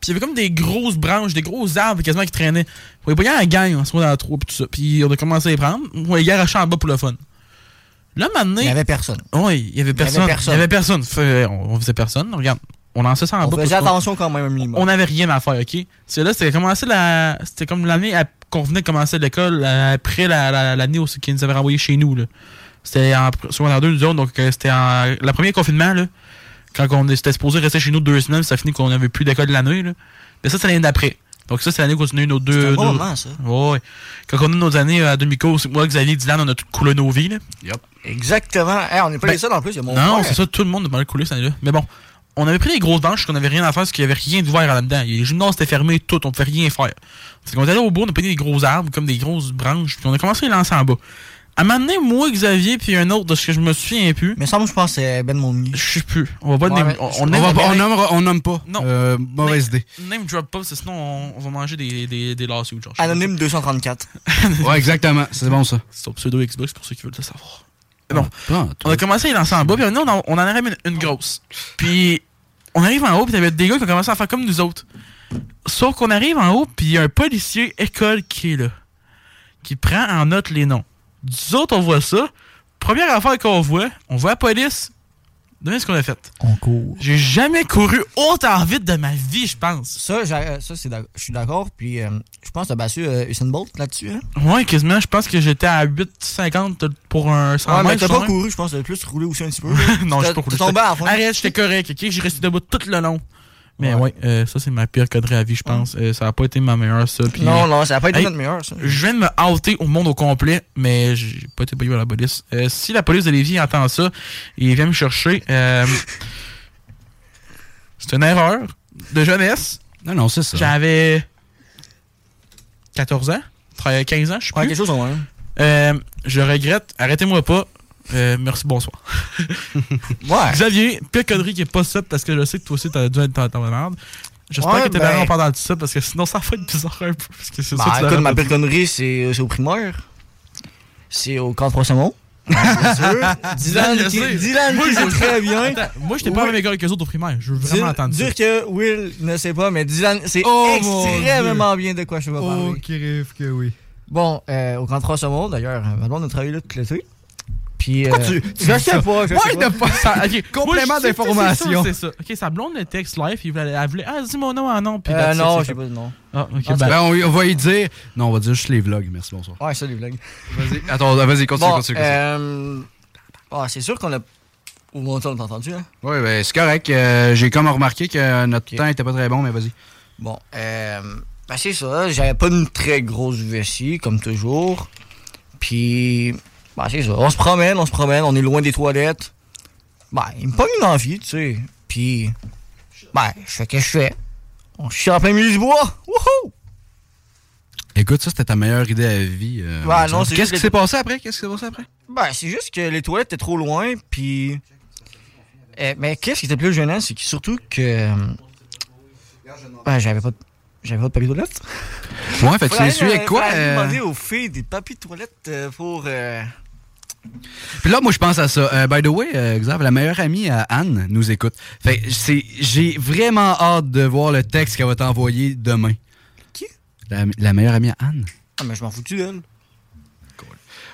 puis il y avait comme des grosses branches, des gros arbres quasiment qui traînaient. On voyait pas en gang en secondaire 3 puis tout ça. Puis on a commencé à les prendre. On les garochait en bas pour le fun. Là, maintenant. Il y avait personne. Oui, il y avait personne. Il y avait personne. On, on faisait personne. Regarde, on lançait ça en On bas. faisait parce qu'on- attention quand même minimum. on n'avait rien à faire, OK? C'est là, c'était commencé la. C'était comme l'année qu'on venait de commencer l'école, après la- la- l'année où qui nous avait renvoyé chez nous, là. C'était en secondaire 2, nous autres, donc euh, c'était en. Le premier confinement, là. Quand on était supposé rester chez nous deux semaines, ça finit qu'on n'avait plus d'école de l'année, là. Mais ça, c'est l'année d'après. Donc ça, c'est l'année qu'on a eu nos deux. C'est un bon nos- moment, ça. Ouais. Quand on a eu nos années à demi-cours, c'est moi, Xavier, Dylan, on a tout coulé nos vies, là. Exactement. Hey, on n'est pas Ben, les seuls en plus. Il y a mon non, c'est ça, tout le monde a mal coulé cette année-là. Mais bon, on avait pris les grosses branches qu'on avait rien à faire parce qu'il n'y avait rien d'ouvert là-dedans. Les gymnases étaient fermés, tout, on ne pouvait rien faire. C'est qu'on est allé au bout, on a pris des gros arbres, comme des grosses branches, puis on a commencé à les lancer en bas. À un moment donné, moi, Xavier, puis un autre de ce que je me souviens plus. Mais ça, moi, je pense que c'est Ben Monnier. Je sais plus. On va pas Ouais, name- mais- on, On, name- va pas- on, nommera- on nomme pas. Non. Euh, mauvaise idée. Name drop pas, parce que sinon on, on va manger des, des, des lawsuits, genre. Anonyme 234. Ouais, exactement. C'est bon, ça. C'est son pseudo Xbox pour ceux qui veulent le savoir. Mais bon, Ah, on a commencé à les lancer en bas, puis maintenant, on, en- on en arrive une, une grosse. Puis on arrive en haut, puis t'avais des gars qui ont commencé à faire comme nous autres. Sauf qu'on arrive en haut, puis il y a un policier école qui est là. Qui prend en note les noms. Nous autres, on voit ça. Première affaire qu'on voit, on voit la police. Devinez ce qu'on a fait. On court. J'ai jamais couru autant vite de ma vie, je pense. Ça, j'ai- euh, ça c'est je suis d'accord. Puis, euh, je pense que t'as battu euh, Usain Bolt là-dessus. Hein? Ouais, quasiment. Je pense que j'étais à 8,50 pour un 100 Ouais, mais t'as pas couru, je pense que t'as plus roulé aussi un petit peu. non, suis pas couru. T'es tombé à la fin. Arrête, j'étais correct, ok? J'ai resté debout tout le long. Mais ouais, euh, ça c'est ma pire connerie à vie, je pense. Euh, ça a pas été ma meilleure, ça. Non, non, ça a pas été Hey, notre meilleur, ça. Je viens de me outer au monde au complet, mais j'ai pas été payé par la police. Euh, si la police de Lévis entend ça, il vient me chercher. euh, c'est une erreur de jeunesse. Non, non, c'est ça. J'avais 14 ans, 13, 15 ans, je sais Ouais, plus. quelque chose. Euh, je regrette. Arrêtez-moi pas. Euh, merci, bonsoir. Ouais. Xavier, pire connerie qui est pas ça parce que je sais que toi aussi t'as dû être dans ta merde. J'espère Ouais, que t'es ben- vraiment pendant tout ça parce que sinon ça va être bizarre un peu. Parce que c'est Bah, ça que tu écoute, ma pire connerie, c'est c'est au primaire. C'est au camp 3 saumons. Bien sûr. Dylan, Je qui. Dylan Moi, qui je- sait très bien. Attends, moi, j'étais pas Oui. à la même école que les autres au primaire. Je veux vraiment Dire, entendre ça. dire que Will ne sait pas, mais Dylan sait Oh, extrêmement bien de quoi je vais parler. Oh, qui rêve que oui. Bon, euh, au Grand 3 Saumon, d'ailleurs, euh, blonde a travaillé là toute l'été. Puis, euh, tu- tu je sais pas, je sais pas. Ça- ok, Complément d'information. C'est ça, c'est ça. Ok, sa blonde le texte live, il voulait, elle voulait, ah, dis mon nom en nom. Puis Euh, non, je sais pas de nom. Ah, ok, ben, Ben, on, on va y dire. Non, on va dire juste les vlogs. Merci, bonsoir. Ouais, ça, les vlogs. Vas-y. Attends, vas-y, continue, Bon, continue. continue. euh, ah, c'est sûr qu'on a. Au moins, on t'a entendu, hein? Oui, ben, c'est correct. J'ai comme remarqué que notre temps était pas très bon, mais vas-y. Bon, euh, Ben, c'est ça. J'avais pas une très grosse vessie, comme toujours. Puis, ben, c'est ça. On se promène, on se promène, on est loin des toilettes. Ben, il me pogne une envie, tu sais. Puis, ben, je fais ce que je fais? On chie en plein milieu du bois. Wouhou! Écoute, ça, c'était ta meilleure idée à la vie. euh, non, c'est Qu'est-ce qui les- s'est passé après? Qu'est-ce qui s'est passé après? Ben, c'est juste que les toilettes étaient trop loin, puis. Eh, mais qu'est-ce qui était plus gênant, c'est que surtout que. euh, Ben, j'avais pas de. J'avais pas de papier toilette? Ouais, fait que tu su avec quoi? fallait euh? demander aux filles des papiers de toilette euh, pour. euh, Puis là, moi, je pense à ça. Euh, by the way, euh, Xav, la meilleure amie à Anne nous écoute. Fait que c'est, j'ai vraiment hâte de voir le texte qu'elle va t'envoyer demain. Qui? La, la meilleure amie à Anne. Ah, mais je m'en foutu d'elle.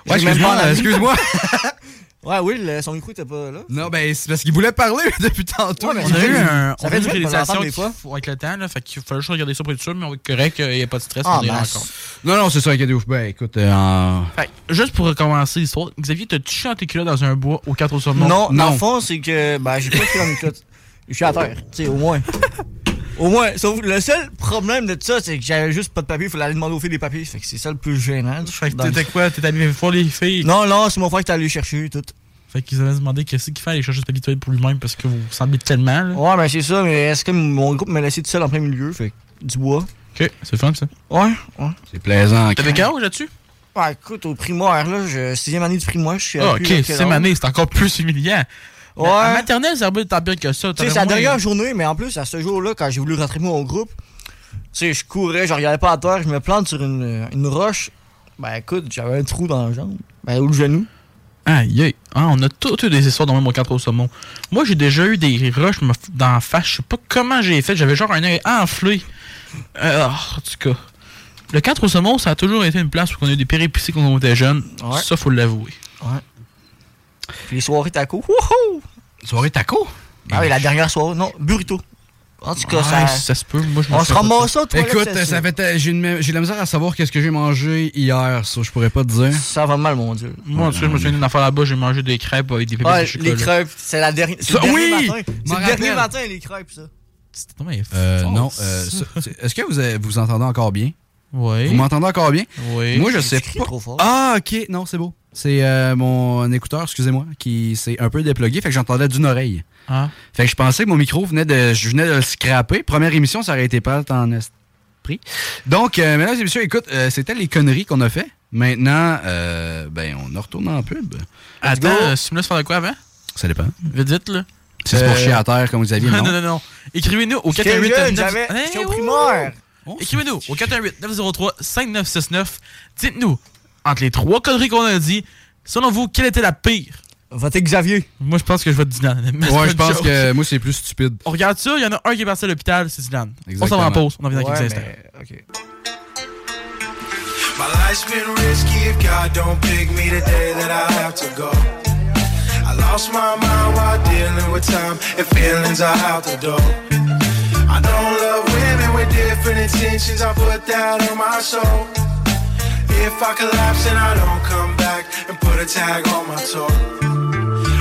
Ouais, J'ai même excuse-moi, euh, excuse-moi. ouais, oui, le- son micro était pas là. non, ben, c'est parce qu'il voulait parler depuis tantôt. Ouais, mais On a eu un, ça on fait a une réalisation des avec le temps, là, fait qu'il fallait juste regarder ça pour être sûr, mais on va être correct, il n'y a pas de stress, Ah, on est là mince. encore. Non, non, c'est ça, inquiétez-vous. Ben, écoute, euh, en- Fait que, juste pour recommencer l'histoire, Xavier, t'as-tu chanté culottes dans un bois au 4 au saumon? Non, dans le fond, c'est que. Ben, j'ai pas écrit dans mes culottes. Je suis à terre, tu sais, au moins. Au moins. Sauf que le seul problème de tout ça, c'est que j'avais juste pas de papier. Il fallait aller demander aux filles des papiers. Fait que c'est ça le plus gênant. Fait que t'étais quoi? T'étais allé voir les filles? Non, non, c'est mon frère qui est allé chercher tout. Fait qu'ils avaient demandé qu'est-ce qu'il fait aller chercher ce papier toilette pour lui-même parce que vous semblez tellement. Là. Ouais, ben c'est ça, mais est-ce que mon groupe m'a laissé tout seul en plein milieu? Fait que du bois. Ok, c'est fun ça. Ouais, ouais. c'est plaisant. T'avais quel âge là-dessus? Ouais, écoute, au primaire, là, je, sixième année du primaire, je suis Ah, à ok, de quel sixième année, c'est encore plus humiliant. Ouais. En maternelle, ça va tant pire que ça. Tu sais, t'aurais c'est la dernière journée, mais en plus, à ce jour-là, quand j'ai voulu rattraper mon groupe, tu sais, je courais, je regardais pas à terre, je me plante sur une, une roche. Ben écoute, j'avais un trou dans la jambe. Ben, ou le genou. Aïe, aïe. Ah, on a tous eu des histoires dans même au 4 au saumon. Moi, j'ai déjà eu des rushs me- dans la face. Je sais pas comment j'ai fait. J'avais genre un œil enflé. Euh, en tout cas. Le 4 au saumon, ça a toujours été une place où on a eu des péripéties quand on était jeune. Ouais. Ça, faut l'avouer. Ouais. Puis les soirées taco. Wouhou! Soirée taco? Ah oui, la dernière soirée. Non, burrito. En tout cas, Ouais, ça. ça se peut. Moi, je On se ramasse ça, toi, Écoute, ça fait, j'ai, de la misère à savoir qu'est-ce que j'ai mangé hier, ça, je pourrais pas te dire. Ça va mal, mon Dieu. Moi, en tout cas, je me souviens d'une affaire là-bas, j'ai mangé des crêpes avec des pépites Ouais, de chocolat. les crêpes, c'est la dernière. C'est Ça, le dernier oui! matin. C'est le dernier matin, les crêpes, ça. Euh, non, euh, est-ce que vous, avez- vous entendez encore bien? Oui. Vous m'entendez encore bien? Oui. Moi, je sais pas. trop fort. Ah, ok, non, c'est beau. C'est euh, mon écouteur, excusez-moi, qui s'est un peu déplugué, fait que j'entendais d'une oreille. Ah. Fait que je pensais que mon micro venait de. Je venais de le scraper. Première émission, ça aurait été pas en esprit. Donc, euh, mesdames et messieurs, écoute, euh, c'était les conneries qu'on a fait. Maintenant, euh, ben, on en retourne en pub. Attends, euh, si tu me laisses faire de quoi avant? Ça dépend. Vite, vite, là. C'est pour chier à terre, comme vous aviez non, non? non, non. Écrivez-nous au J'étais 418 jeune, j'avais- j'étais au primaire. Écrivez-nous au 418 903 5969. Dites-nous, entre les trois conneries qu'on a dit, selon vous, quelle était la pire? Votez Xavier. Moi, je pense que je vote Dylan. Ouais, je pense joke. que moi, c'est plus stupide. On regarde ça, il y en a un qui est parti à l'hôpital, c'est Dylan. On s'en va en Exactement. pause, on en vient dans Ouais, quelques instants. mais, ok. My life's been risky if God don't pick me today, then I have to go. I lost my mind while dealing with time, and feelings are out the door. I don't love with different intentions, I put that on my soul. If I collapse and I don't come back, and put a tag on my toe.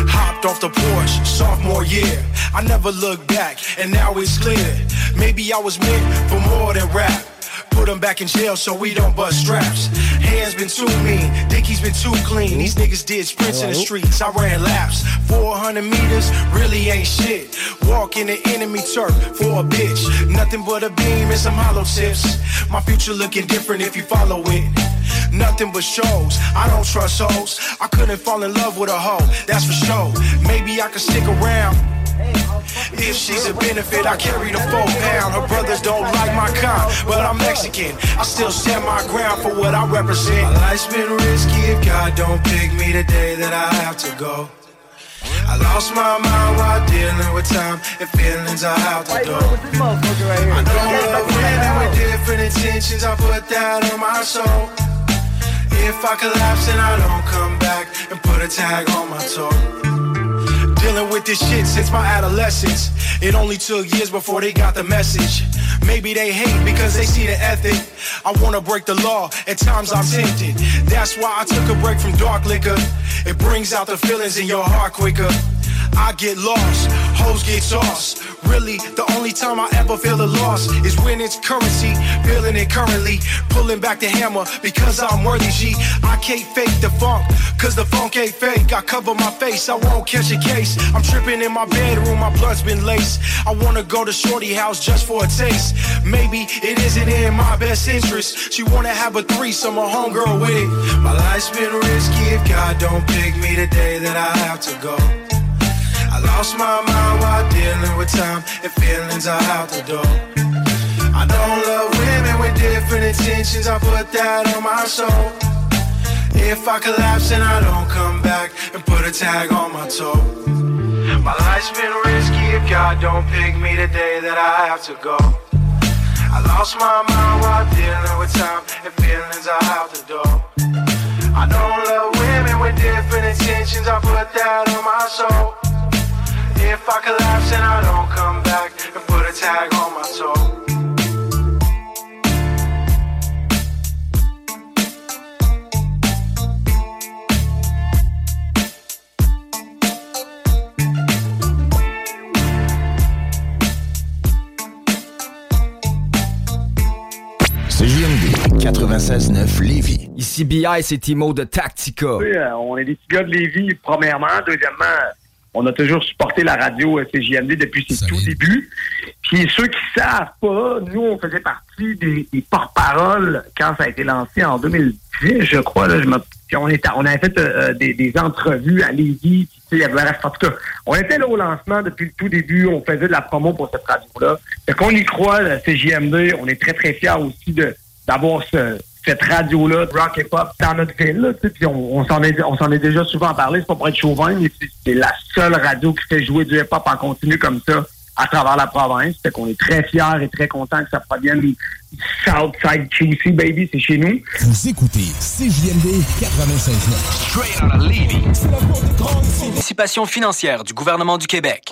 Hopped off the porch, sophomore year. I never looked back, and now it's clear. Maybe I was meant for more than rap. Put him back in jail so we don't bust straps. Hands been too mean, Dicky's been too clean. These mm-hmm. niggas did sprints in the streets, I ran laps. 400 meters really ain't shit. Walk in the enemy turf for a bitch. Nothing but a beam and some hollow tips. My future looking different if you follow it. Nothing but shows. I don't trust hoes. I couldn't fall in love with a hoe, that's for sure. Maybe I could stick around. If she's a benefit, I carry the four pound. Her brothers don't like my kind, but I'm Mexican. I still stand my ground for what I represent. My life's been risky. If God don't pick me today, that I have to go. I lost my mind while dealing with time, and feelings are out the door. I don't love women with different intentions. I put that on my soul. If I collapse and I don't come back, and put a tag on my toe. Dealing with this shit since my adolescence. It only took years before they got the message. Maybe they hate because they see the ethic. I wanna break the law, at times I'm tempted. That's why I took a break from dark liquor. It brings out the feelings in your heart quicker. I get lost, hoes get tossed. Really, the only time I ever feel a loss is when it's currency. Feeling it currently, pulling back the hammer because I'm worthy. G. I can't fake the funk, cause the funk ain't fake. I cover my face, I won't catch a case. I'm tripping in my bedroom, my blood's been laced. I wanna go to Shorty house just for a taste. Maybe it isn't in my best interest. She wanna have a threesome, a homegirl with it. My life's been risky if God don't pick me the day that I have to go. Lost my mind while dealing with time and feelings are out the door. I don't love women with different intentions, I put that on my soul. If I collapse and I don't come back and put a tag on my toe. My life's been risky if God don't pick me the day that I have to go. I lost my mind while dealing with time and feelings are out the door. I don't love women with different intentions, I put that on my soul. If I collapse and I don't come back and put a tag on my toe. CJMD 96.9 Lévis. Ici BI, c'est Timo de Tactica. Oui, euh, on est des petits gars de Lévis, premièrement. Deuxièmement, on a toujours supporté la radio euh, CJMD depuis ses tout débuts. Puis ceux qui savent pas, nous, on faisait partie des, des porte-paroles quand ça a été lancé en 2010, je crois. Là, je me- puis on, était, on avait fait euh, des, des entrevues à Lévis. Puis, tu sais, il y avait, en tout cas, on était là au lancement depuis le tout début. On faisait de la promo pour cette radio-là. Fait qu'on y croit, la CJMD. On est très, très fiers aussi de d'avoir ce, cette radio-là, de rock et pop, dans notre ville. Là, tu sais, puis on, on s'en est, on s'en est déjà souvent parlé, c'est pas pour être chauvin, mais c'est- c'est la seule radio qui fait jouer du hip-hop en continu comme ça à travers la province. Fait qu'on est très fiers et très contents que ça provienne du Southside QC, baby, c'est chez nous. Vous écoutez CJMD 96.9. Straight out of. Participation financière du gouvernement du Québec.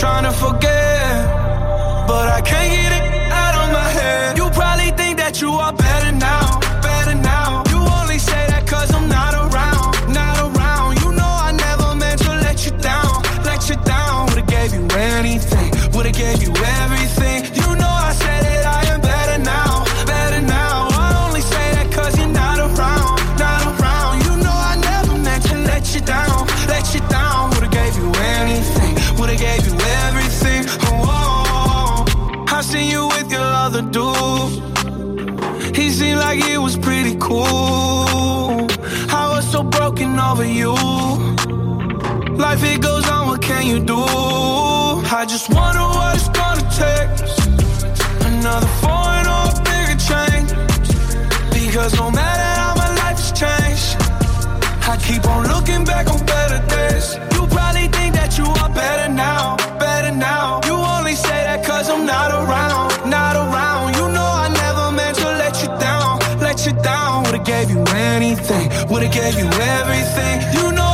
Trying to forget. But I can't get I was so broken over you. Life it goes on, what can you do? I just wonder what it's gonna take. Another foreign or a bigger change. Because no matter how my life has changed, I keep on looking back on better days. You probably think that you are better now, better now. You only say that cause I'm not around, not around. You down. Would've gave you anything, would've gave you everything. You know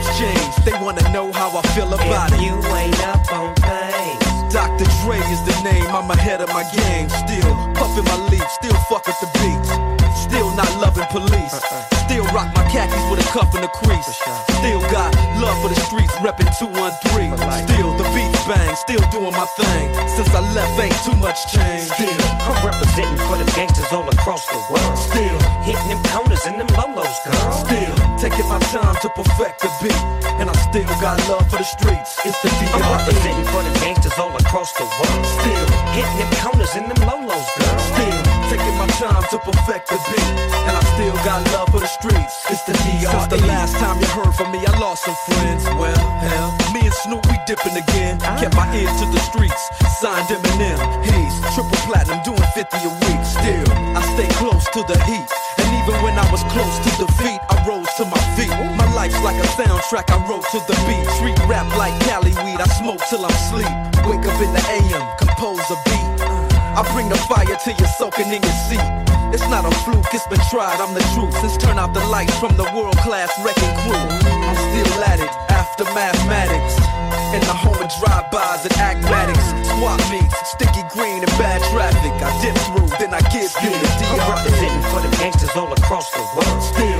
raps change. They wanna know how I feel about it. You ain't up on things. Dr. Dre is the name, I'm ahead of my game. Still puffin' my leaf, still fuck with the beats. Still not loving police. Still rock my khakis with a cuff and a crease. Still got love for the streets, reppin' 213. Still the beats bang, still doing my thing. Since I left, ain't too much change. Still, I'm representing for the gangsters all across the world. Still, hitting them corners and them lolos, girl. Taking my time to perfect the beat. And I still got love for the streets. It's the DR. I'm representing for the gangsters all across the world. Still, hitting them corners and them lolos, girl. Still, taking my time to perfect the beat. And I still got love for the streets. It's the D.R.E. Since the last time you heard from me, I lost some friends. Well, hell, me and Snoop, we dipping again. Ah. Kept my ear to the streets. Signed Eminem. He's triple platinum, doing 50 a week. Still, I stay close to the heat. Like a soundtrack, I wrote to the beat. Street rap like Cali weed, I smoke till I'm sleep. Wake up in the AM, compose a beat. I bring the fire till you're soaking in your seat. It's not a fluke, it's been tried, I'm the truth. Since turn out the lights from the world class wrecking crew. I'm still at it, after mathematics. In the home of drive-bys and acmatics. Swap meets, sticky green and bad traffic. I dip through, then I give you the I'm DR. representing for the gangsters all across the world. Still, hitting them corners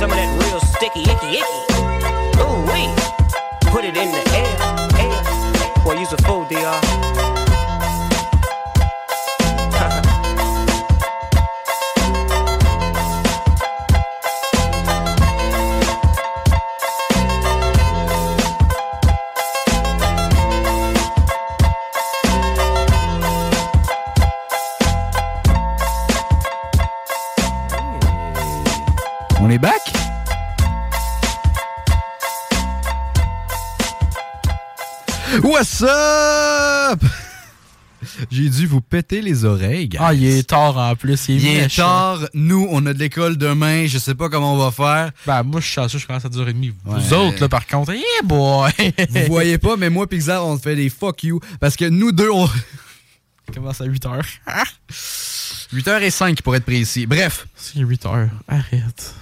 some of that real sticky, icky, icky. Ooh, wee. Put it in the air, air. Boy, use a full DR. On est back What's up? J'ai dû vous péter les oreilles. Ah, il est tard en plus. Il est, Il est méchant. tard. Nous, on a de l'école demain. Je sais pas comment on va faire. Ben, moi, je suis chanceux, je commence à 10h30. Vous Ouais. autres, là, par contre, yeah, boy! Vous voyez pas, mais moi, Pixar, on fait des fuck you. Parce que nous deux, on. commence à 8h. 8h05 pour être précis. Bref. C'est 8h. Arrête.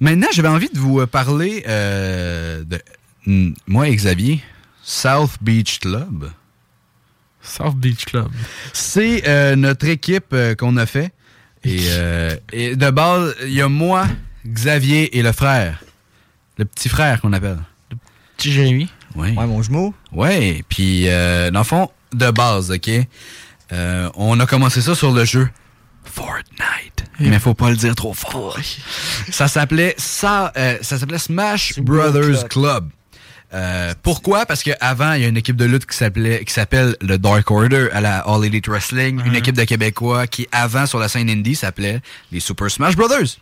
Maintenant, j'avais envie de vous parler euh, de. mm, Moi et Xavier, South Beach Club. South Beach Club. C'est euh, notre équipe euh, qu'on a fait. Et, euh, et de base, il y a moi, Xavier et le frère. Le petit frère qu'on appelle. Le petit Jérémy. Oui. Ouais, mon jumeau. Ouais, puis euh, dans le fond, de base, OK? euh, on a commencé ça sur le jeu Fortnite. Mais faut pas le dire trop fort. ça s'appelait ça, euh, ça s'appelait Smash Brothers Club. Euh, pourquoi? Parce qu'avant, il y a une équipe de lutte qui s'appelait qui s'appelle le Dark Order à la All Elite Wrestling, une équipe de Québécois qui, avant, sur la scène indie, s'appelait les Super Smash Brothers.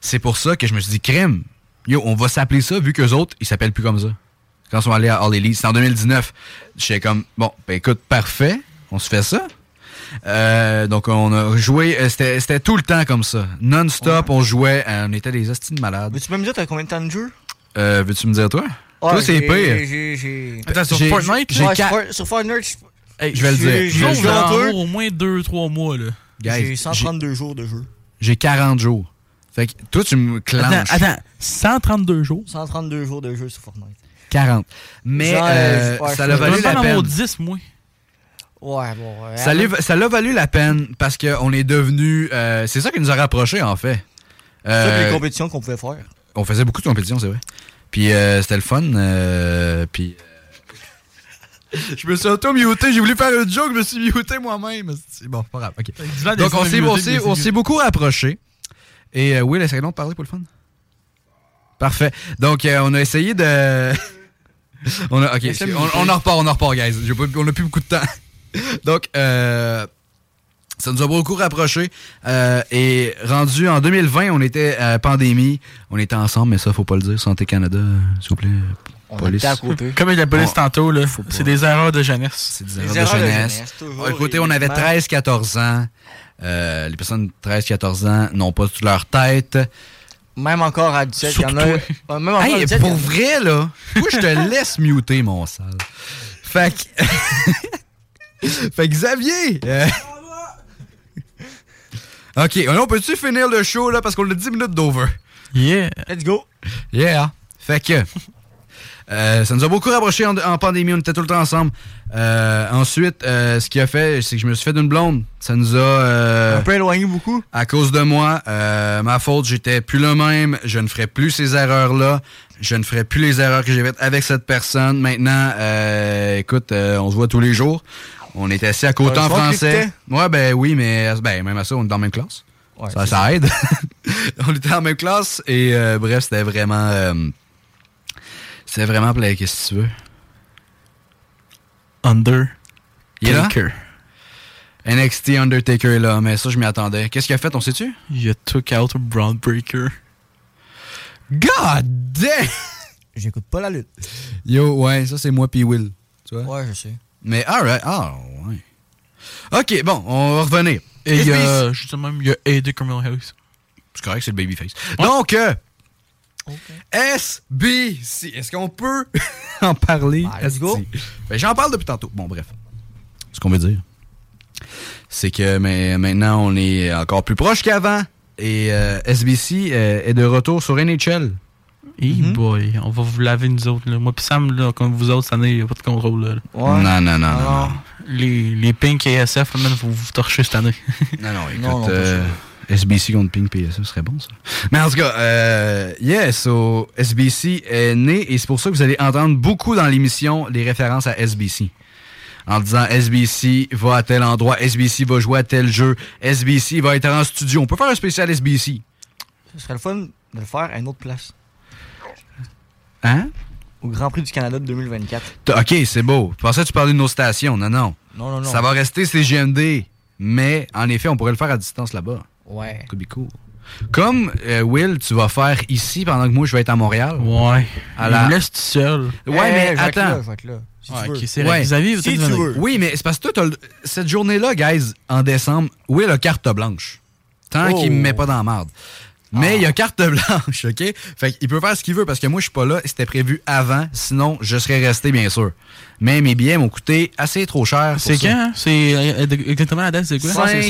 C'est pour ça que je me suis dit, crème, yo, on va s'appeler ça, vu qu'eux autres, ils s'appellent plus comme ça. Quand ils sont allés à All Elite, c'était en 2019. J'étais comme, bon, ben écoute, parfait, on se fait ça. Euh, donc on a joué, euh, c'était c'était tout le temps comme ça. Non-stop, on jouait, on était des hosties de malades. Veux-tu me dire t'as combien de temps de jeu? Euh, Veux-tu me dire toi? Ah, toi, c'est j'ai- pire. Attends, sur Fortnite? j'ai là? Ouais, sur quatre- For- Sur Fortnite, Hey, Je vais le dire. j'ai joué au moins 2-3 mois, là. Guys, J'ai 132 jours de jeu. J'ai 40 jours. Fait que toi, tu me clenches. Attends, attends. 132 jours? 132 jours de jeu sur Fortnite. 40. Mais Genre, euh, ouais, ça l'a valu la peine. mon 10, moi. Ouais, bon. ouais, Ça l'a ça l'a valu la peine parce qu'on est devenu. euh, c'est ça qui nous a rapprochés, en fait. C'est ça que Euh, les compétitions qu'on pouvait faire. on faisait beaucoup de compétitions, c'est vrai. Puis euh, c'était le fun. euh, puis. euh, je me suis auto-muté, j'ai voulu faire une joke, je me suis muté moi-même. C'est bon, pas grave. Donc on s'est, muté, on beaucoup rapprochés. Et euh, Will, essaye donc de parler pour le fun. Parfait. Donc euh, on a essayé de. on a, ok, on, en repart, on en repart, guys. Pas- on a plus beaucoup de temps. Donc, euh, ça nous a beaucoup rapprochés. Euh, et rendu en 2020, on était à pandémie. On était ensemble, mais ça, faut pas le dire. Santé Canada, s'il vous plaît. On police. à côté. Comme il y a la police On- tantôt, là, c'est des erreurs de jeunesse. C'est des erreurs de erreurs de jeunesse. jeunesse, Écoutez, on avait évidemment. 13-14 ans. Euh, les personnes de 13-14 ans n'ont pas toute leur tête. Même encore à 17, il y en a. Même encore à Hey, 17, pour vrai, là, moi, je te laisse muter, mon sale. Fait que... fait que Xavier... euh, OK, on peut-tu finir le show, là, parce qu'on a 10 minutes d'over? Yeah. Let's go. Yeah. Fait que... euh, ça nous a beaucoup rapprochés en, en pandémie, on était tout le temps ensemble. Euh, ensuite, euh, ce qui a fait, c'est que je me suis fait d'une blonde. Ça nous a... euh, Un peu éloigné beaucoup. à cause de moi, euh, ma faute, j'étais plus le même. Je ne ferai plus ces erreurs-là. Je ne ferai plus les erreurs que j'ai faites avec cette personne. Maintenant, euh, écoute, euh, on se voit tous les jours. On est assis à côté en français. Ouais, ben oui, mais ben, même à ça, on est dans la même classe. Ouais, ça, aide. on était en même classe et euh, bref, c'était vraiment... euh, c'était vraiment... plein. Qu'est-ce que tu veux? Under. Il est là? Taker. NXT Undertaker est là, mais ça, je m'y attendais. Qu'est-ce qu'il a fait, on sait-tu? Il a took out a Brown Breaker. God damn! J'écoute pas la lutte. Yo, ouais, ça c'est moi puis Will. Tu vois? Ouais, je sais. Mais alright, ah ouais. Ok, bon, on va revenir. Et il y a, SBC. justement, il y a Eddie Criminal House. C'est correct, c'est le babyface. Donc, euh, SBC, est-ce qu'on peut en parler? Let's go. Ben, J'en parle depuis tantôt. Bon, bref. Ce qu'on veut dire, c'est que mais, maintenant, on est encore plus proche qu'avant. Et euh, SBC euh, est de retour sur NHL. Hey boy, on va vous laver nous autres. Là. Moi pis Sam, là, comme vous autres, cette année, il n'y a pas de contrôle. Là. Non, non, non, non, non. Les, les Pink et SF, là, faut vous torcher cette année. Non, non, écoute, Non, non, pas euh, SBC contre Pink PSA, ce serait bon, ça. Mais en tout cas, euh, yeah, so, SBC est né, et c'est pour ça que vous allez entendre beaucoup dans l'émission les références à SBC. En disant SBC va à tel endroit, SBC va jouer à tel jeu, SBC va être en studio. On peut faire un spécial SBC. Ce serait le fun de le faire à une autre place. Hein? Au Grand Prix du Canada de 2024. T- Ok, c'est beau. Je pensais que tu parlais de nos stations. Non, non. Non, non, non. Ça va rester CGMD. Mais, en effet, on pourrait le faire à distance là-bas. Ouais. Could be cool. Comme euh, Will, tu vas faire ici pendant que moi je vais être à Montréal. Ouais. À Il la... me laisse tout seul. Ouais, Eh, mais je vais être attends. là, je vais être là. Si tu veux. Oui, mais c'est parce que toi, t'as le- cette journée-là, guys, en décembre, Will a carte blanche. Tant Oh. qu'il me met pas dans la marde. Mais il y a carte blanche, OK? Fait qu'il peut faire ce qu'il veut parce que moi, je suis pas là. C'était prévu avant. Sinon, je serais resté, bien sûr. Mais mes billets m'ont coûté assez trop cher. C'est quand? hein? C'est euh, exactement la date, c'est quoi? 5,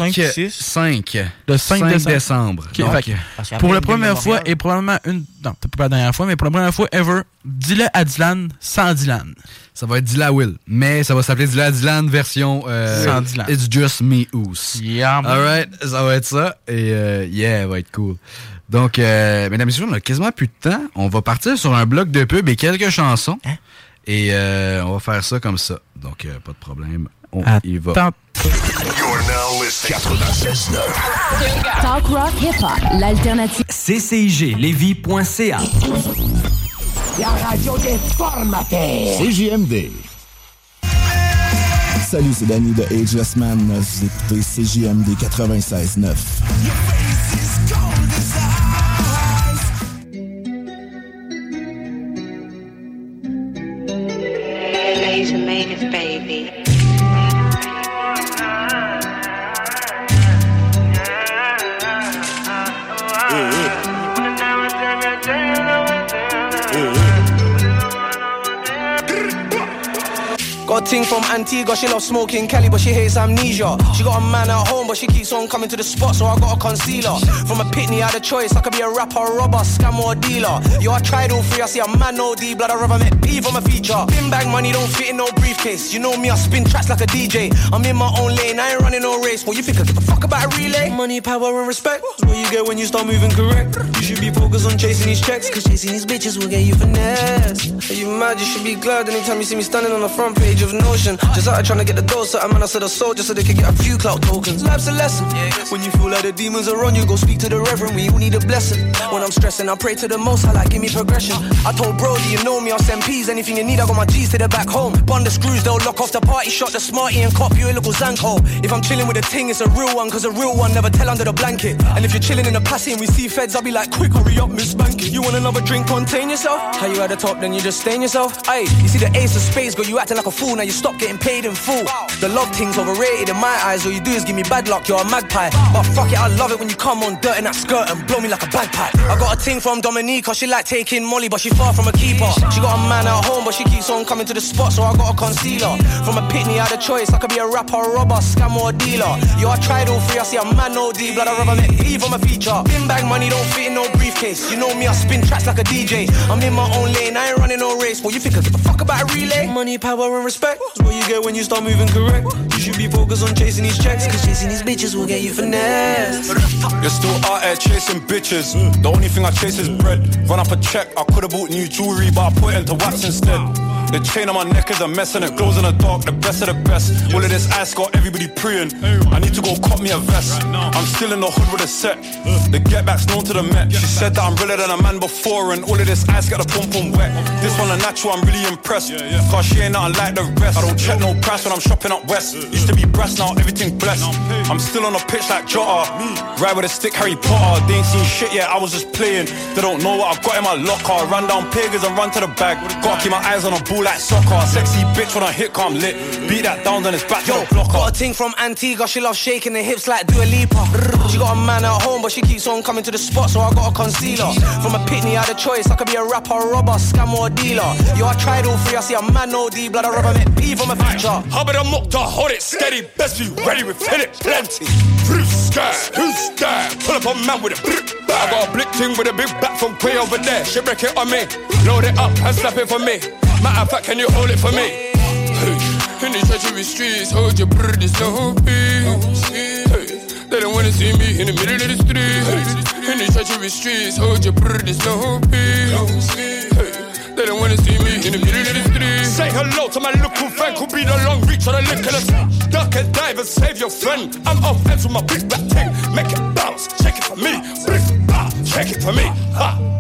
5, Le 5, décembre. Ok, Donc, fait que pour la première fois et probablement une. Non, peut-être pas la dernière fois, mais pour la première fois ever, dis-le à Dylan sans Dylan. Ça va être Dylan Will. Mais ça va s'appeler Dylan Dylan version euh, Sans Dylan. It's Just Me Oos. Yeah. Alright, ça va être ça. Et euh, yeah, ça va être cool. Donc, euh, mesdames et messieurs, on a quasiment plus de temps. On va partir sur un bloc de pub et quelques chansons. Hein? Et euh, on va faire ça comme ça. Donc, euh, pas de problème. On y va. Attends. You're now listening 96.9. Talk rock hip hop, l'alternative. CCIG-Lévis.ca La radio des formateurs. CJMD. Salut, c'est Danny de Ageless Man. Vous écoutez CJMD 96.9. Laser Mavis, baby. Got a ting from Antigua, she loves smoking Cali, but she hates amnesia. She got a man at home, but she keeps on coming to the spot, so I got a concealer. From a pitney, I had a choice, I could be a rapper, robber, scam, or dealer. Yo, I tried all three, I see a man, no D, blood, I rather met P from a feature. Bin bag money don't fit in no briefcase. You know me, I spin tracks like a DJ. I'm in my own lane, I ain't running no race. What you think I give a fuck about a relay? Money, power, and respect. That's what you get when you start moving correct. You should be focused on chasing these checks, cause chasing these bitches will get you finesse. Are you mad? You should be glad anytime you see me standing on the front page of Notion. Just out trying to get the dough, so I'm man, I said a soldier so they could get a few clout tokens. Life's a lesson. When you feel like the demons are on you, go speak to the reverend. We all need a blessing. When I'm stressing, I pray to the most. I like give me progression. I told Brody, you know me, I'll send P's. Anything you need, I got my G's to the back home. Bond the screws, they'll lock off the party, shot the smarty and cop you a little Zanko. If I'm chilling with a ting, it's a real one, cause a real one never tell under the blanket. And if you're chilling in the passy and we see feds, I'll be like, quick, hurry up, Miss Banky. You want another drink, contain yourself? How you at the top, then you just stain yourself? Aye, you see the ace of spades, girl, you acting like a fool, now you stop getting paid in full. The love thing's overrated in my eyes, all you do is give me bad luck, you're a magpie. But fuck it, I love it when you come on dirt in that skirt and blow me like a bagpipe. I got a ting from Dominica, she like taking Molly, but she far from a keeper. She got a man at home, but she keeps on coming to the spot, so I got a concealer. From a pitney, I had a choice, I could be a rapper, a robber, scam, or a dealer. Yo, I tried all three, I see a man, no D, blood, I rather met Eve on my feature. Bin bag money don't fit in no briefcase. You know me, I spin tracks like a DJ. I'm in my own lane, I ain't running no race. What you think I give a fuck about a relay? Money, power, and respect. That's what you get when you start moving correct. You should be focused on chasing these checks, cause chasing these bitches will get you finesse. You're still out here chasing bitches. The only thing I chase is bread. Run up a check, I could've bought new jewelry, but I put it into wax instead. The chain on my neck is a mess and it glows in the dark, the best of the best. All of this ice got everybody preying. I need to go cop me a vest. I'm still in the hood with a set. The get back's known to the Met. She said that I'm realer than a man before, and all of this ice got the pump pump wet. This one a natural, I'm really impressed. Cause she ain't nothing like the rest. I don't check no price when I'm shopping up west. Used to be brass, now everything blessed. I'm still on the pitch like Jota. Ride with a stick, Harry Potter. They ain't seen shit yet, I was just playing. They don't know what I've got in my locker. Run down pagans and run to the bag. Gotta keep my eyes on a ball like soccer. Sexy bitch when I hit, come lit. Beat that down, then it's back the blocker. Got a ting from Antigua, she loves shaking the hips like Dua Lipa. She got a man at home, but she keeps on coming to the spot, so I got a concealer. From a pitney, I had a choice, I could be a rapper, a robber, scam, or dealer. Yo, I tried all three, I see a man, no D, blood, I rather met P from a feature. Hubbard and Mukta, hold it steady, best be ready with it plenty. Who's sky? Who's sky? Pull up a man with a brick I got a blick thing with a big back from way over there. She break it on me, load it up and slap it for me. Matter of fact, can you hold it for me? In the treachery streets, hold your brother, there's no peace. Hey, They don't wanna see me in the middle of the street. In the treachery streets, hold your brother, there's no peace. Hey, They don't wanna see me in the middle of the street. Say hello to my local friend, could be the long reach on the the duck and dive and save your friend. I'm off ends with my big back thing, make it bounce, shake it for me, brick, ah, shake it for me, ha.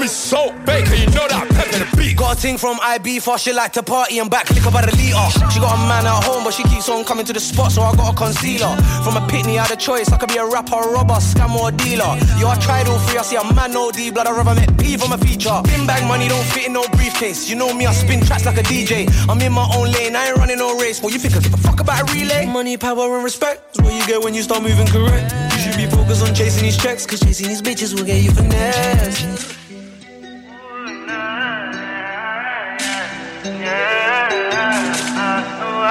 Me Salt Baker, you know that pepper Got a ting from IB for she like to party and back liquor by the liter. She got a man at home, but she keeps on coming to the spot, so I got a concealer. From a pitney, I had a choice. I could be a rapper, a robber, scam, or a dealer. Yo, I tried all three. I see a man, no D blood. I rather met P from a feature. Bin bag money don't fit in no briefcase. You know me, I spin tracks like a DJ. I'm in my own lane, I ain't running no race. What you think I give a fuck about a relay? Money, power, and respect is what you get when you start moving correct. You should be focused on chasing these checks, cause chasing these bitches will get you finesse.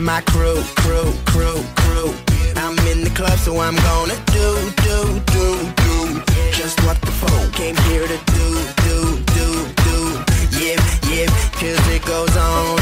and my crew, crew, crew, crew. I'm in the club, so I'm gonna do, do, do, do. Just what the folk came here to do, do, do, do. Yeah, yeah, cause it goes on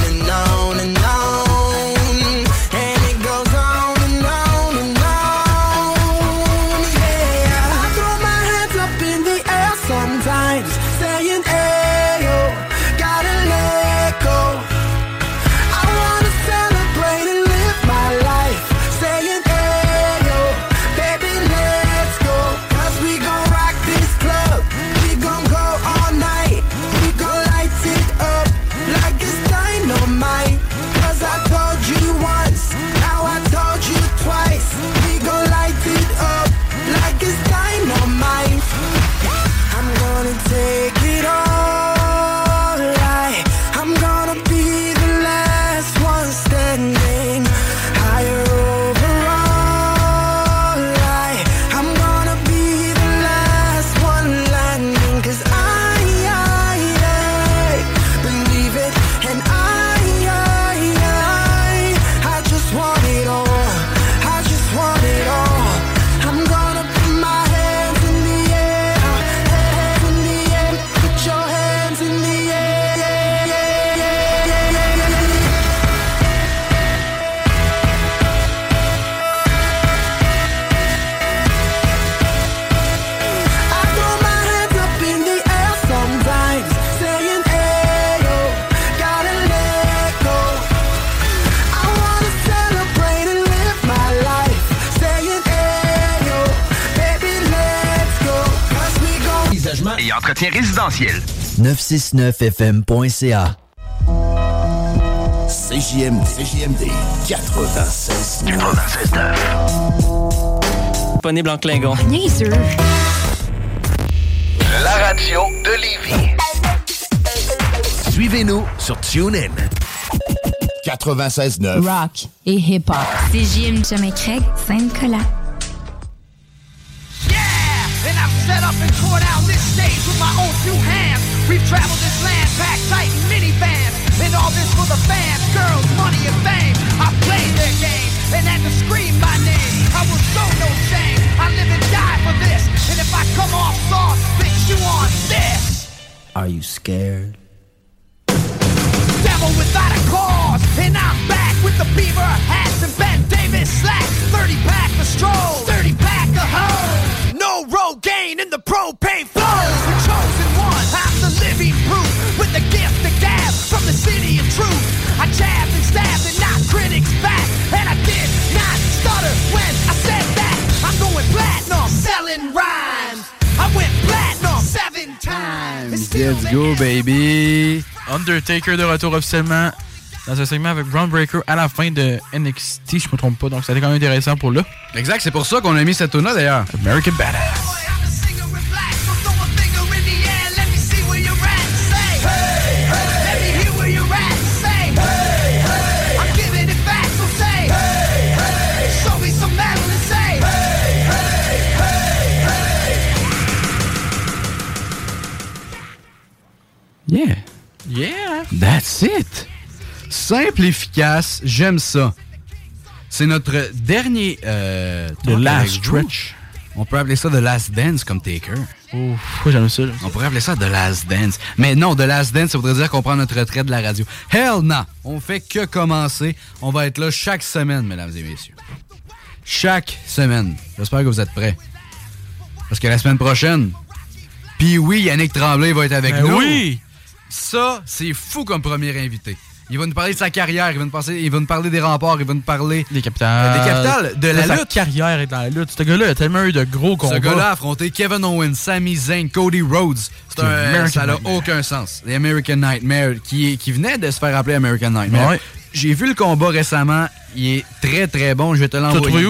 969fm.ca. CJMD, CJMD 96. 96 Disponible en Klingon. La radio de Lévis. Suivez-nous sur TuneIn. 96.9. Rock et hip-hop. CJM Jamais Craig, Saint-Nicolas. And I've set up and tore down this stage with my own two hands. We've traveled this land, packed tight in minivans. And all this for the fans, girls, money, and fame. I played their game and had to scream my name. I will show no shame. I live and die for this. And if I come off soft, bitch, you on this. Are you scared? Devil without a cause. And I'm back with the beaver hats and Ben Davis slacks. 30 pack of stroll, 30 pack of hoes. No Rogaine in the propane flows. The chosen truth. I jabbed and stabbed and knocked critics back. And I did not stutter when I said that. I'm going platinum, selling rhymes. I went platinum seven times. Let's go, baby. Undertaker de retour officiellement dans un segment avec Brown Breaker à la fin de NXT, je me trompe pas. Donc, ça a été quand même intéressant pour là. Exact, c'est pour ça qu'on a mis cette tune là d'ailleurs. American Badass. Yeah! Yeah! That's it! Simple, efficace, j'aime ça. C'est notre dernier. Euh, The last stretch. On peut appeler ça The Last Dance comme Taker. Ouf, j'aime ça. On pourrait appeler ça The Last Dance. Mais non, The Last Dance, ça voudrait dire qu'on prend notre retraite de la radio. Hell no! On fait que commencer. On va être là chaque semaine, mesdames et messieurs. Chaque semaine. J'espère que vous êtes prêts. Parce que la semaine prochaine, puis oui, Yannick Tremblay va être avec Ben nous. oui! Ça, c'est fou comme premier invité. Il va nous parler de sa carrière, il va nous, passer, il va nous parler des remparts, il va nous parler des capitales, des capitales, de la lutte. carrière est dans la lutte. Ce gars-là a tellement eu de gros combats. Ce gars-là a affronté Kevin Owens, Sami Zayn, Cody Rhodes. C'est un- ça n'a aucun sens. The American Nightmare, qui, qui venait de se faire appeler American Nightmare. Ouais. J'ai vu le combat récemment. Il est très très bon. Je vais te l'envoyer.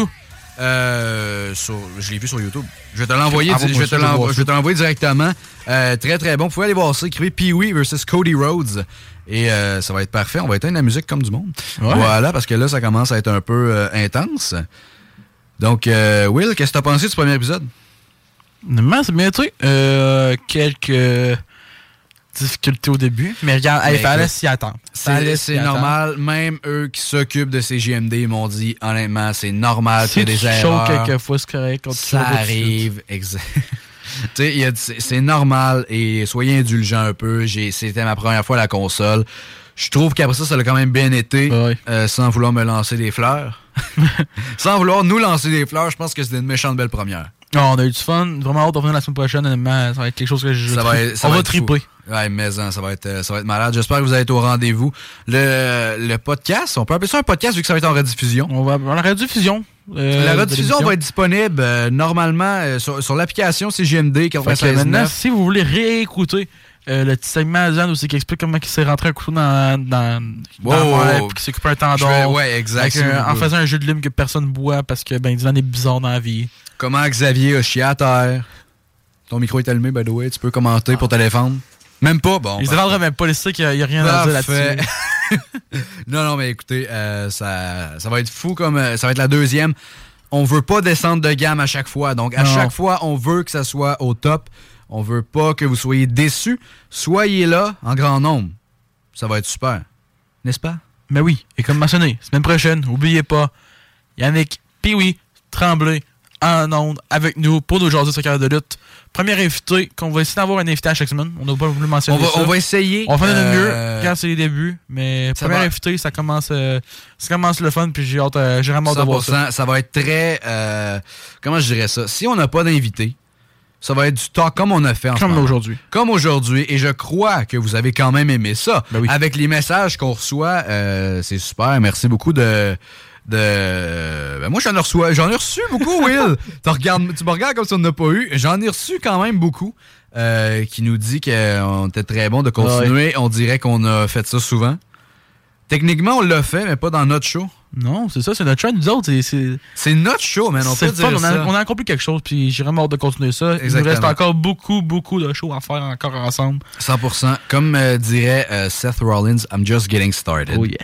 Euh, sur- je l'ai vu sur YouTube. Je vais te l'envoyer. Ah, je vais moi te l'envoyer directement. Euh, très très bon. Vous pouvez aller voir ça. Écrivez Pee-Wee versus Cody Rhodes. Et euh, ça va être parfait. On va éteindre la musique comme du monde. Ouais. Voilà, parce que là, ça commence à être un peu euh, intense. Donc, euh, Will, qu'est-ce que t'as pensé du premier épisode? Honnêtement, c'est bien truc. Euh, quelques difficultés au début. Mais regarde, il Mais fallait s'y attendre. C'est attendre. normal. Même eux qui s'occupent de ces JMD m'ont dit, honnêtement, c'est normal qu'il y Si tu des erreurs. quelques fois, c'est correct. Ça arrive, exact. C'est normal et soyez indulgents un peu. C'était ma première fois à la console. Je trouve qu'après ça, ça a quand même bien été, euh, sans vouloir me lancer des fleurs. sans vouloir nous lancer des fleurs, je pense que c'était une méchante belle première. Non, on a eu du fun. Vraiment hâte de revenir la semaine prochaine. Honnêtement, ça va être quelque chose que je. Ça va être, ça on va être fou. triper. Ouais, mais hein, ça va être, euh, ça va être malade. J'espère que vous allez être au rendez-vous. Le, le podcast, on peut appeler ça un podcast vu que ça va être en rediffusion. On va la rediffusion. euh, la rediffusion va être disponible euh, normalement euh, sur, sur l'application CGMD Fait que maintenant, 96.9. si vous voulez réécouter euh, le petit segment Zan aussi qui explique comment il s'est rentré un couteau dans, dans, Wow, dans wow, l'air, wow. puis qu'il s'est coupé un tendon. Ouais, exact, un- en faisant un jeu de lime que personne boit parce que ben Dylan est bizarre dans la vie. Comment Xavier a chié à terre? Ton micro est allumé, by the way. Tu peux commenter pour te défendre. Même pas, bon. Il se parfait. défendrait même pas, sait qu'il n'y a, rien à dire là-dessus. non, non, mais écoutez, euh, ça, ça va être fou comme. euh, ça va être la deuxième. On veut pas descendre de gamme à chaque fois. Donc, à Non. chaque fois, on veut que ça soit au top. On veut pas que vous soyez déçus. Soyez là en grand nombre. Ça va être super. N'est-ce pas? Mais oui, et comme mentionné, semaine prochaine, n'oubliez pas, Yannick, Pee-Wee, Tremblay, en ondes avec nous pour jaser sur carrière de lutte. Premier invité, qu'on va essayer d'avoir un invité à chaque semaine. On n'a pas voulu mentionner On va- ça. on va essayer, On va faire de notre euh, mieux quand c'est les débuts, mais ça premier va- invité, ça commence, euh, ça commence le fun, puis j'ai hâte, euh, j'ai vraiment hâte de voir ça. 100%, ça va être très. euh, comment je dirais ça? Si on n'a pas d'invité, ça va être du talk comme on a fait en Comme aujourd'hui. Comme aujourd'hui. Et je crois que vous avez quand même aimé ça. Ben Avec les messages qu'on reçoit, euh, c'est super. Merci beaucoup de. De ben moi, j'en ai reçu, j'en ai reçu beaucoup, Will. tu, regardes, tu me regardes comme si on n'en a pas eu. J'en ai reçu quand même beaucoup. euh, qui nous dit qu'on était très bon de continuer. On dirait qu'on a fait ça souvent. Techniquement, on l'a fait, mais pas dans notre show. Non, c'est ça, c'est notre show, nous autres. c'est- notre show, man. On peut dire on a, ça. on a accompli quelque chose, puis j'ai vraiment hâte de continuer ça. Il nous reste encore beaucoup, beaucoup de shows à faire encore ensemble. 100%. Comme euh, dirait euh, Seth Rollins, I'm just getting started. Oh yeah.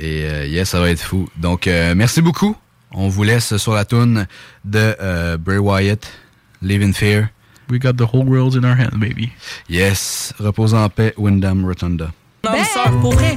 Et euh, yes, ça va être fou. Donc, euh, merci beaucoup. On vous laisse sur la toune de euh, Bray Wyatt, Live in Fear. We got the whole world in our hands, baby. Yes. Repose en paix, Wyndham Rotunda. Non, ça, pour vrai.